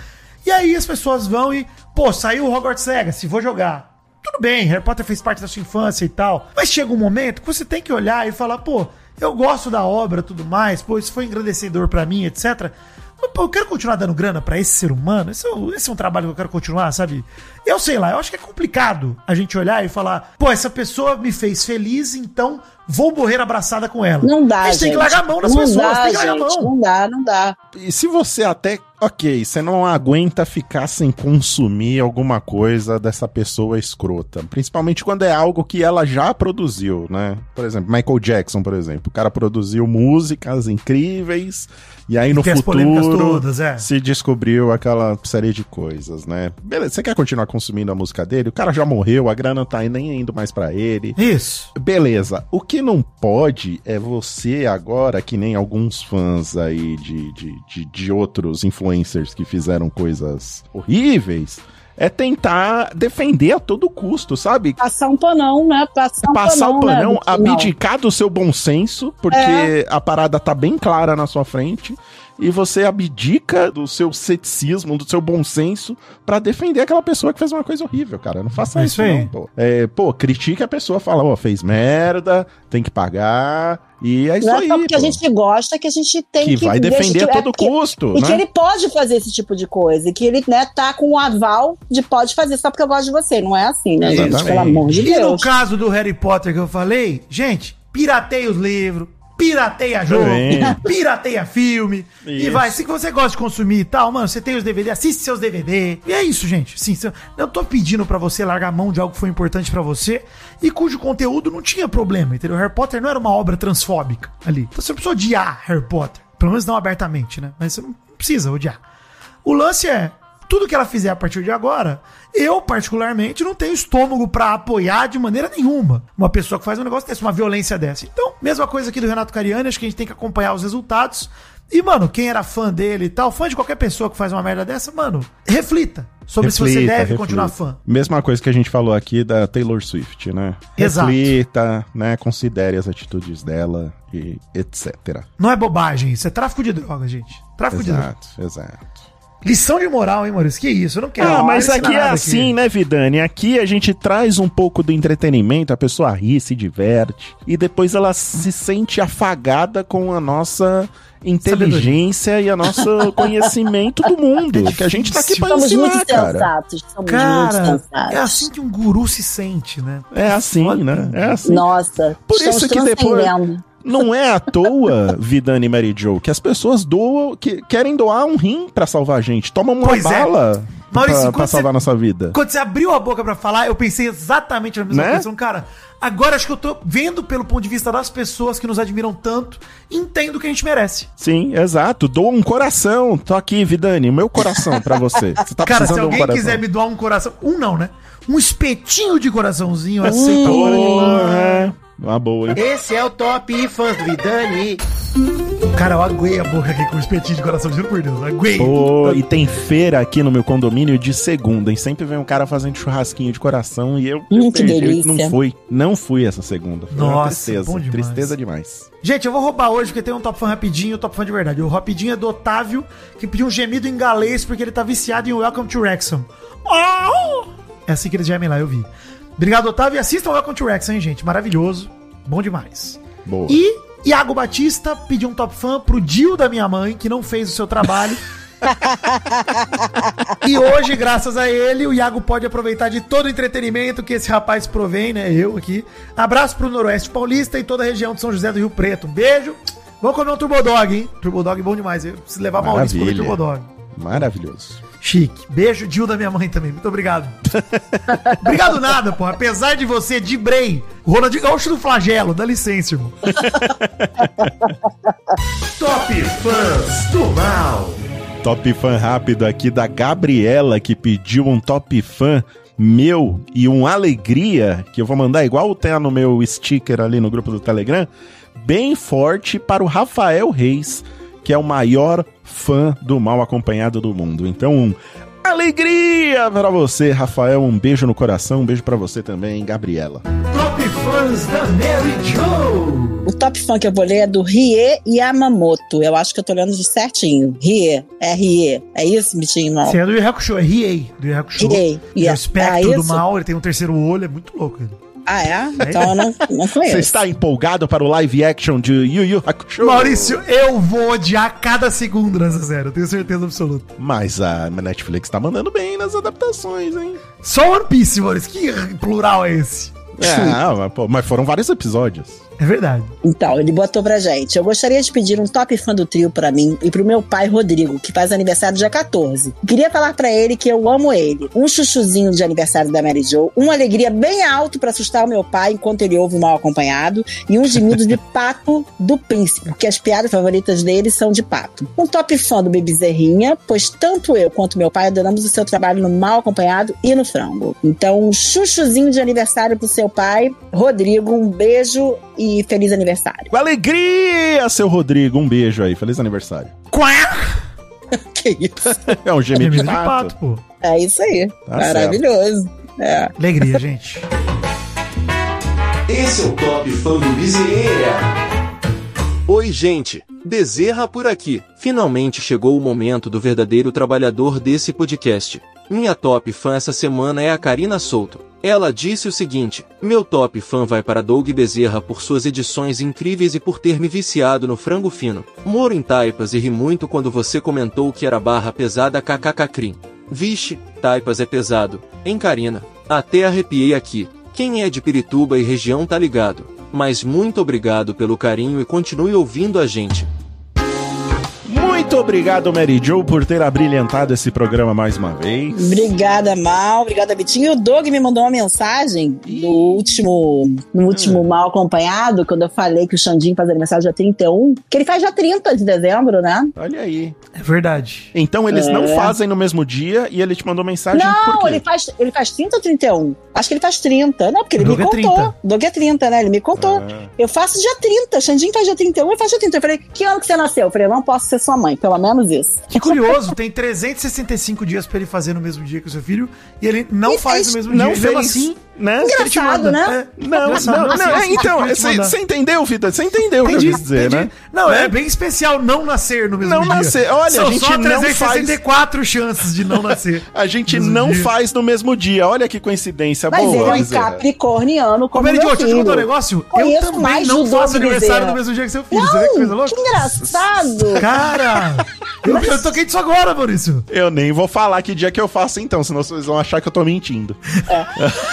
S4: E aí as pessoas vão e, pô, saiu o Hogwarts Legacy, vou jogar. Tudo bem, Harry Potter fez parte da sua infância e tal. Mas chega um momento que você tem que olhar e falar, pô, eu gosto da obra tudo mais, pô, isso foi engrandecedor pra mim, etc. Mas, pô, eu quero continuar dando grana pra esse ser humano. Esse é, esse é um trabalho que eu quero continuar, sabe? Eu sei lá, eu acho que é complicado a gente olhar e falar, pô, essa pessoa me fez feliz, então vou morrer abraçada com ela.
S3: Não dá,
S4: A gente tem que largar a mão das
S3: não
S4: pessoas,
S3: dá,
S4: tem que largar a
S3: gente,
S4: mão.
S3: Não dá, não dá.
S2: E se você até. Ok, você não aguenta ficar sem consumir alguma coisa dessa pessoa escrota. Principalmente quando é algo que ela já produziu, né? Por exemplo, Michael Jackson, por exemplo. O cara produziu músicas incríveis. E aí no
S4: Tem as polêmicas
S2: futuro
S4: todas, é.
S2: se descobriu aquela série de coisas, né? Beleza, você quer continuar consumindo a música dele? O cara já morreu, a grana não tá nem indo mais pra ele.
S4: Isso.
S2: Beleza. O que não pode é você agora, que nem alguns fãs aí de, de, de, de outros influencers que fizeram coisas horríveis, é tentar defender a todo custo, sabe?
S3: Passar um panão, né? Passar um
S2: Passar
S3: panão,
S2: o panão,
S3: né? no final.
S2: abdicar do seu bom senso, porque
S3: É.
S2: a parada tá bem clara na sua frente. E você abdica do seu ceticismo, do seu bom senso, pra defender aquela pessoa que fez uma coisa horrível, cara. Não faça
S4: É
S2: isso,
S4: isso
S2: não, pô. É, pô, critique a pessoa, fala, ó, fez merda, tem que pagar. E é isso
S3: Não é
S2: aí.
S3: só porque a
S2: pô.
S3: gente gosta que a gente tem
S2: que,
S3: que.
S2: vai defender a
S3: é
S2: todo
S3: porque-
S2: custo,
S3: E
S2: né?
S3: que ele pode fazer esse tipo de coisa. E que ele, né, tá com o aval de pode fazer só porque eu gosto de você. Não é assim, né, gente?
S2: Exatamente.
S3: Pelo amor de
S4: E no
S3: Deus.
S4: caso do Harry Potter que eu falei, gente, pirateia os livros, pirateia jogo, <laughs> pirateia filme. E
S2: Isso.
S4: vai, se você gosta de consumir e tal, mano, você tem os DVD, assiste seus DVD. E é isso, gente. Sim, eu tô pedindo pra você largar a mão de algo que foi importante pra você e cujo conteúdo não tinha problema, entendeu? Harry Potter não era uma obra transfóbica ali. Então você não precisa odiar Harry Potter. Pelo menos não abertamente, né? Mas você não precisa odiar. O lance é, tudo que ela fizer a partir de agora, eu, particularmente, não tenho estômago pra apoiar de maneira nenhuma uma pessoa que faz um negócio desse, uma violência dessa. Então, mesma coisa aqui do Renato Cariani, acho que a gente tem que acompanhar os resultados. E, mano, quem era fã dele e tal, fã de qualquer pessoa que faz uma merda dessa, mano, reflita sobre se você
S2: Reflita,
S4: deve
S2: reflita.
S4: continuar fã.
S2: Mesma coisa que a gente falou aqui da Taylor Swift, né?
S4: Exato.
S2: Reflita, né? Considere as atitudes dela e etc.
S4: Não é bobagem, isso é tráfico de droga, gente. Tráfico de droga.
S2: Exato, exato.
S4: Lição de moral, hein, Maurício? Que isso? Eu não quero.
S2: Ah, mas aqui é assim, né, Vidani? Aqui a gente traz um pouco do entretenimento, a pessoa ri, se diverte, e depois ela se sente afagada com a nossa inteligência e a nosso <laughs> conhecimento do mundo. Que a gente tá aqui pra
S3: Somos muito
S2: ensinar, cara.
S3: sensatos. Somos muito
S4: Cara,
S3: sensatos.
S4: é assim que um guru se sente, né?
S2: É assim, né? É assim.
S3: Nossa.
S2: Por isso que depois. Não é à toa, Vidani e Mary Jo, que as pessoas doam, que querem doar um rim pra salvar a gente. Tomam uma
S4: Pois é.
S2: bala
S4: Maurício,
S2: pra, pra salvar
S4: você-
S2: nossa vida.
S4: Quando você abriu a boca pra falar, eu pensei exatamente na mesma
S2: Né?
S4: coisa. Falando, Cara, agora acho que eu tô vendo pelo ponto de vista das pessoas que nos admiram tanto, entendo o que a gente merece.
S2: Sim, exato. Doa um coração. Tô aqui, Vidani, o meu coração pra você. Você tá <laughs>
S4: Cara, se
S2: um
S4: alguém
S2: coração.
S4: quiser me doar um coração, um não, né? Um espetinho de coraçãozinho, aceito agora demais.
S2: Porra, uma boa, hein?
S9: Esse é o Top Fãs do Vidani.
S4: Cara, eu aguei a boca aqui com o espetinho de coração, juro por Deus. Aguei.
S2: Pô, e tem feira aqui no meu condomínio de segunda, e sempre vem um cara fazendo churrasquinho de coração e eu,
S3: Hum,
S2: eu
S3: que
S2: perdi,
S3: delícia.
S2: não fui, não fui essa segunda. Foi uma
S4: Nossa,
S2: tristeza,
S4: bom demais.
S2: tristeza demais.
S4: Gente, eu vou roubar hoje porque tem um top fã rapidinho e um top fã de verdade. O rapidinho é do Otávio, que pediu um gemido em galês porque ele tá viciado em Welcome to Wrexham. Oh! É assim que eles gemem lá, eu vi. Obrigado, Otávio, e assistam Welcome to Wrexham, hein, gente. Maravilhoso. Bom demais.
S2: Boa.
S4: E Iago Batista pediu um top fã pro Dio da minha mãe, que não fez o seu trabalho. <laughs> e hoje, graças a ele, o Iago pode aproveitar de todo o entretenimento que esse rapaz provém, né? Eu aqui. Abraço pro Noroeste Paulista e toda a região de São José do Rio Preto. Um beijo. Vamos comer um Turbodog, hein? Turbodog bom demais. Eu preciso levar Maurício pra comer. Turbodog.
S2: Maravilhoso.
S4: Chique. Beijo, Dil da minha mãe também. Muito obrigado. <laughs> obrigado nada, pô. Apesar de você, de Brei, Ronaldinho Gaúcho do Flagelo, dá licença, irmão. <laughs>
S1: Top Fãs do Mal.
S2: Top fã rápido aqui da Gabriela, que pediu um top fã meu e um alegria, que eu vou mandar igual tem no meu sticker ali no grupo do Telegram, bem forte para o Rafael Reis, que é o maior fã do mal acompanhado do mundo. Então, um alegria para você, Rafael. Um beijo no coração, um beijo para você também, Gabriela.
S1: Top Fãs da Mary Jo.
S3: O top fã que eu vou ler é do Rie Yamamoto. Eu acho que eu tô lendo de certinho. Rie. R-I-E. É isso, mal?
S4: Você é do Yu Hakusho, é Riei, do Yu Hakusho.
S3: Riei.
S4: Ele é o
S3: Yeah.
S4: espectro
S3: Ah,
S4: do mal, ele tem um terceiro olho, é muito louco. Ele.
S3: Ah, é? Então eu não, não
S2: Você
S3: conheço.
S2: está empolgado para o live action de Yu Yu Hakusho?
S4: Maurício, eu vou odiar cada segundo nessa série, eu tenho certeza absoluta.
S2: Mas a Netflix tá mandando bem nas adaptações, hein?
S4: Só One Piece, Maurício, que plural é esse?
S2: É, <laughs> mas, pô, mas foram vários episódios.
S4: É verdade.
S3: Então, ele botou pra gente. Eu gostaria de pedir um top fã do trio pra mim e pro meu pai Rodrigo, que faz aniversário dia 14. Queria falar pra ele que eu amo ele. Um chuchuzinho de aniversário da Mary Jo, uma alegria bem alto pra assustar o meu pai enquanto ele ouve o mal acompanhado e um gemido de pato do príncipe, porque as piadas favoritas dele são de pato. Um top fã do Bebizerrinha, pois tanto eu quanto meu pai adoramos o seu trabalho no mal acompanhado e no frango. Então, um chuchuzinho de aniversário pro seu pai, Rodrigo, um beijo e feliz aniversário.
S2: Com alegria, seu Rodrigo. Um beijo aí. Feliz aniversário. <laughs>
S3: que isso?
S2: É um gemido de
S4: de
S2: pato.
S4: pato, pô.
S3: É isso aí.
S2: Tá
S3: Maravilhoso. É.
S4: Alegria, gente. <laughs>
S5: Esse é o Top Fã do Bezerra.
S8: Oi, gente! Bezerra por aqui. Finalmente chegou o momento do verdadeiro trabalhador desse podcast. Minha top fã essa semana é a Karina Souto. Ela disse o seguinte: Meu top fã vai para Doug Bezerra por suas edições incríveis e por ter me viciado no frango fino. Moro em Taipas e ri muito quando você comentou que era barra pesada kkkcrim. Vixe, Taipas é pesado, hein Karina? Até arrepiei aqui. Quem é de Pirituba e região tá ligado. Mas muito obrigado pelo carinho e continue ouvindo a gente.
S2: Muito obrigado, Mary Jo, por ter abrilhantado esse programa mais uma vez.
S3: Obrigada, Mal. Obrigada, Vitinho. E o Doug me mandou uma mensagem no último, no último Mal Acompanhado, quando eu falei que o Xandinho faz aniversário dia 31, que ele faz dia 30 de dezembro, né?
S2: Olha aí.
S4: É verdade.
S2: Então eles
S3: É.
S2: não fazem no mesmo dia e ele te mandou mensagem por
S3: Não,
S2: quê?
S3: ele faz, ele faz 30 ou 31? Acho que ele faz 30. Não, porque ele
S4: Doug
S3: me
S4: é
S3: contou.
S4: 30.
S3: Doug é 30, né? Ele me contou.
S2: Ah.
S3: Eu faço dia 30. Xandinho faz dia 31, eu faço dia 30. Eu falei, que ano que você nasceu? Eu falei, não posso ser sua mãe, pelo menos isso.
S4: Que curioso, tem 365 dias pra ele fazer no mesmo dia que o seu filho e ele não
S3: E
S4: faz no mesmo
S2: Não
S4: dia. Mesmo
S2: fez,
S4: assim,
S2: né?
S3: Engraçado, né?
S4: É.
S2: Não,
S4: Engraçado,
S2: não,
S4: assim,
S2: não,
S4: assim,
S2: então,
S4: manda.
S2: você entendeu, Vitor? Você entendeu o que eu
S4: Entendi,
S2: quis dizer,
S4: entendi.
S2: né?
S4: Não,
S2: Né?
S4: é bem especial não nascer no mesmo
S2: Não
S4: dia.
S2: nascer. Olha,
S4: São
S2: a gente
S4: só
S2: não
S4: 364 chances de não nascer. <laughs>
S2: A gente não
S4: dia.
S2: faz no mesmo dia. Olha que coincidência
S3: Mas
S2: boa.
S3: ele é um capricorniano
S4: Ô,
S3: como
S4: deixa eu te
S3: filho.
S4: contar um negócio. eu também
S3: mais
S4: não faço aniversário no mesmo dia que seu filho. Você vê que coisa
S3: Não,
S4: louca?
S3: que engraçado.
S4: Cara, <laughs> eu, eu toquei disso agora, Maurício.
S2: Eu nem vou falar que dia que eu faço então, senão vocês vão achar que eu tô mentindo.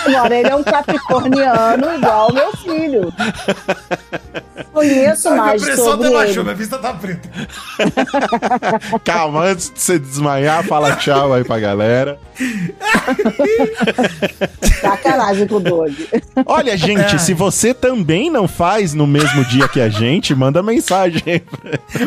S3: Agora, ele é um capricorniano igual meu filho. <laughs> Conheço
S4: Ai,
S3: mais
S4: pressão até
S3: ele.
S4: baixou, minha vista tá preta. <laughs>
S2: Calma, antes de você desmaiar, fala tchau aí pra galera.
S3: Sacanagem com o Doug.
S2: Olha, gente,
S4: É.
S2: se você também não faz no mesmo dia que a gente, manda mensagem.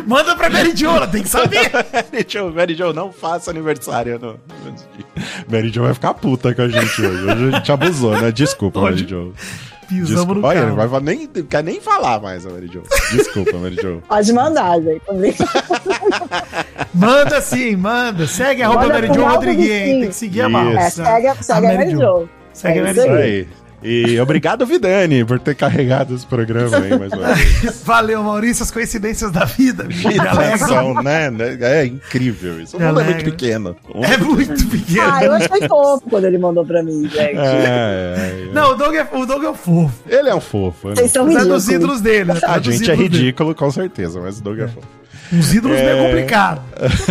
S4: Manda pra Mary Jo, ela tem que saber. <laughs>
S2: Mary Jo, Mary Jo, não faça aniversário no mesmo dia. Mary Jo vai ficar puta com a gente hoje. Hoje a gente abusou, né? Desculpa,
S4: Pode.
S2: Mary Jo.
S4: Pisamos
S2: Desculpa,
S4: no
S2: olha,
S4: carro.
S2: não vai nem, não quer nem falar mais, a Mary Jo. Desculpa, Mary Jo. <laughs>
S3: Pode mandar, gente.
S4: Manda sim, manda. Segue arroba
S3: Manda
S4: Mary Jo Rodrigues. Tem que seguir a
S2: Isso.
S4: mal.
S3: É, segue, segue a Mary Jo.
S4: Segue
S3: É
S4: a Mary Jo.
S2: Isso aí. E obrigado, Vidani, por ter carregado esse programa aí mais uma <laughs> vez.
S4: Valeu, Maurício, as coincidências da vida. Alegram.
S2: são, né? É incrível isso. O mundo é muito pequeno. O mundo
S4: É muito pequeno.
S3: Ah, eu achei fofo quando ele mandou pra mim, gente.
S2: É, é, é.
S4: Não, o Doug é, o Doug é um fofo.
S2: Ele é um fofo. né?
S3: Vocês são ridículos.
S4: dos ídolos dele. né?
S2: A gente é
S4: ídolos dele.
S2: ridículo, com certeza, mas o Doug é fofo.
S4: Uns ídolos
S2: É.
S4: meio complicado.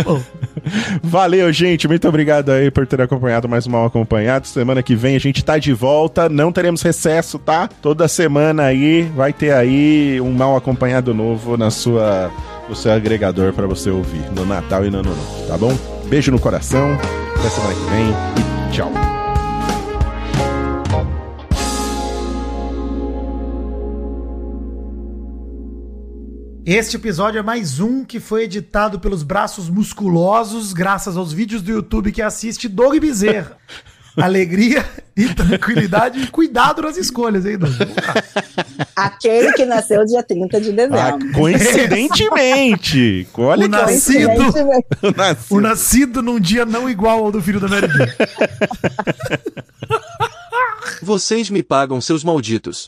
S4: Pô, <laughs>
S2: Valeu, gente. Muito obrigado aí por ter acompanhado mais um mal acompanhado. Semana que vem a gente tá de volta. Não teremos recesso, tá? Toda semana aí vai ter aí um mal acompanhado novo na sua no seu agregador pra você ouvir no Natal e no Ano Novo, tá bom? Beijo no coração. Até semana que vem e tchau.
S4: Este episódio é mais um que foi editado pelos braços musculosos, graças aos vídeos do YouTube que assiste Doug Bezerra. <laughs> Alegria e tranquilidade e cuidado nas escolhas, hein, Doug?
S3: Aquele que nasceu dia 30 de
S2: Ah,
S3: dezembro.
S2: coincidentemente. Olha
S4: O
S2: que
S4: nascido-
S3: Coincidentemente, <laughs>
S2: nascido.
S4: O nascido num dia não igual ao do filho da Mary.
S8: Vocês me pagam seus malditos.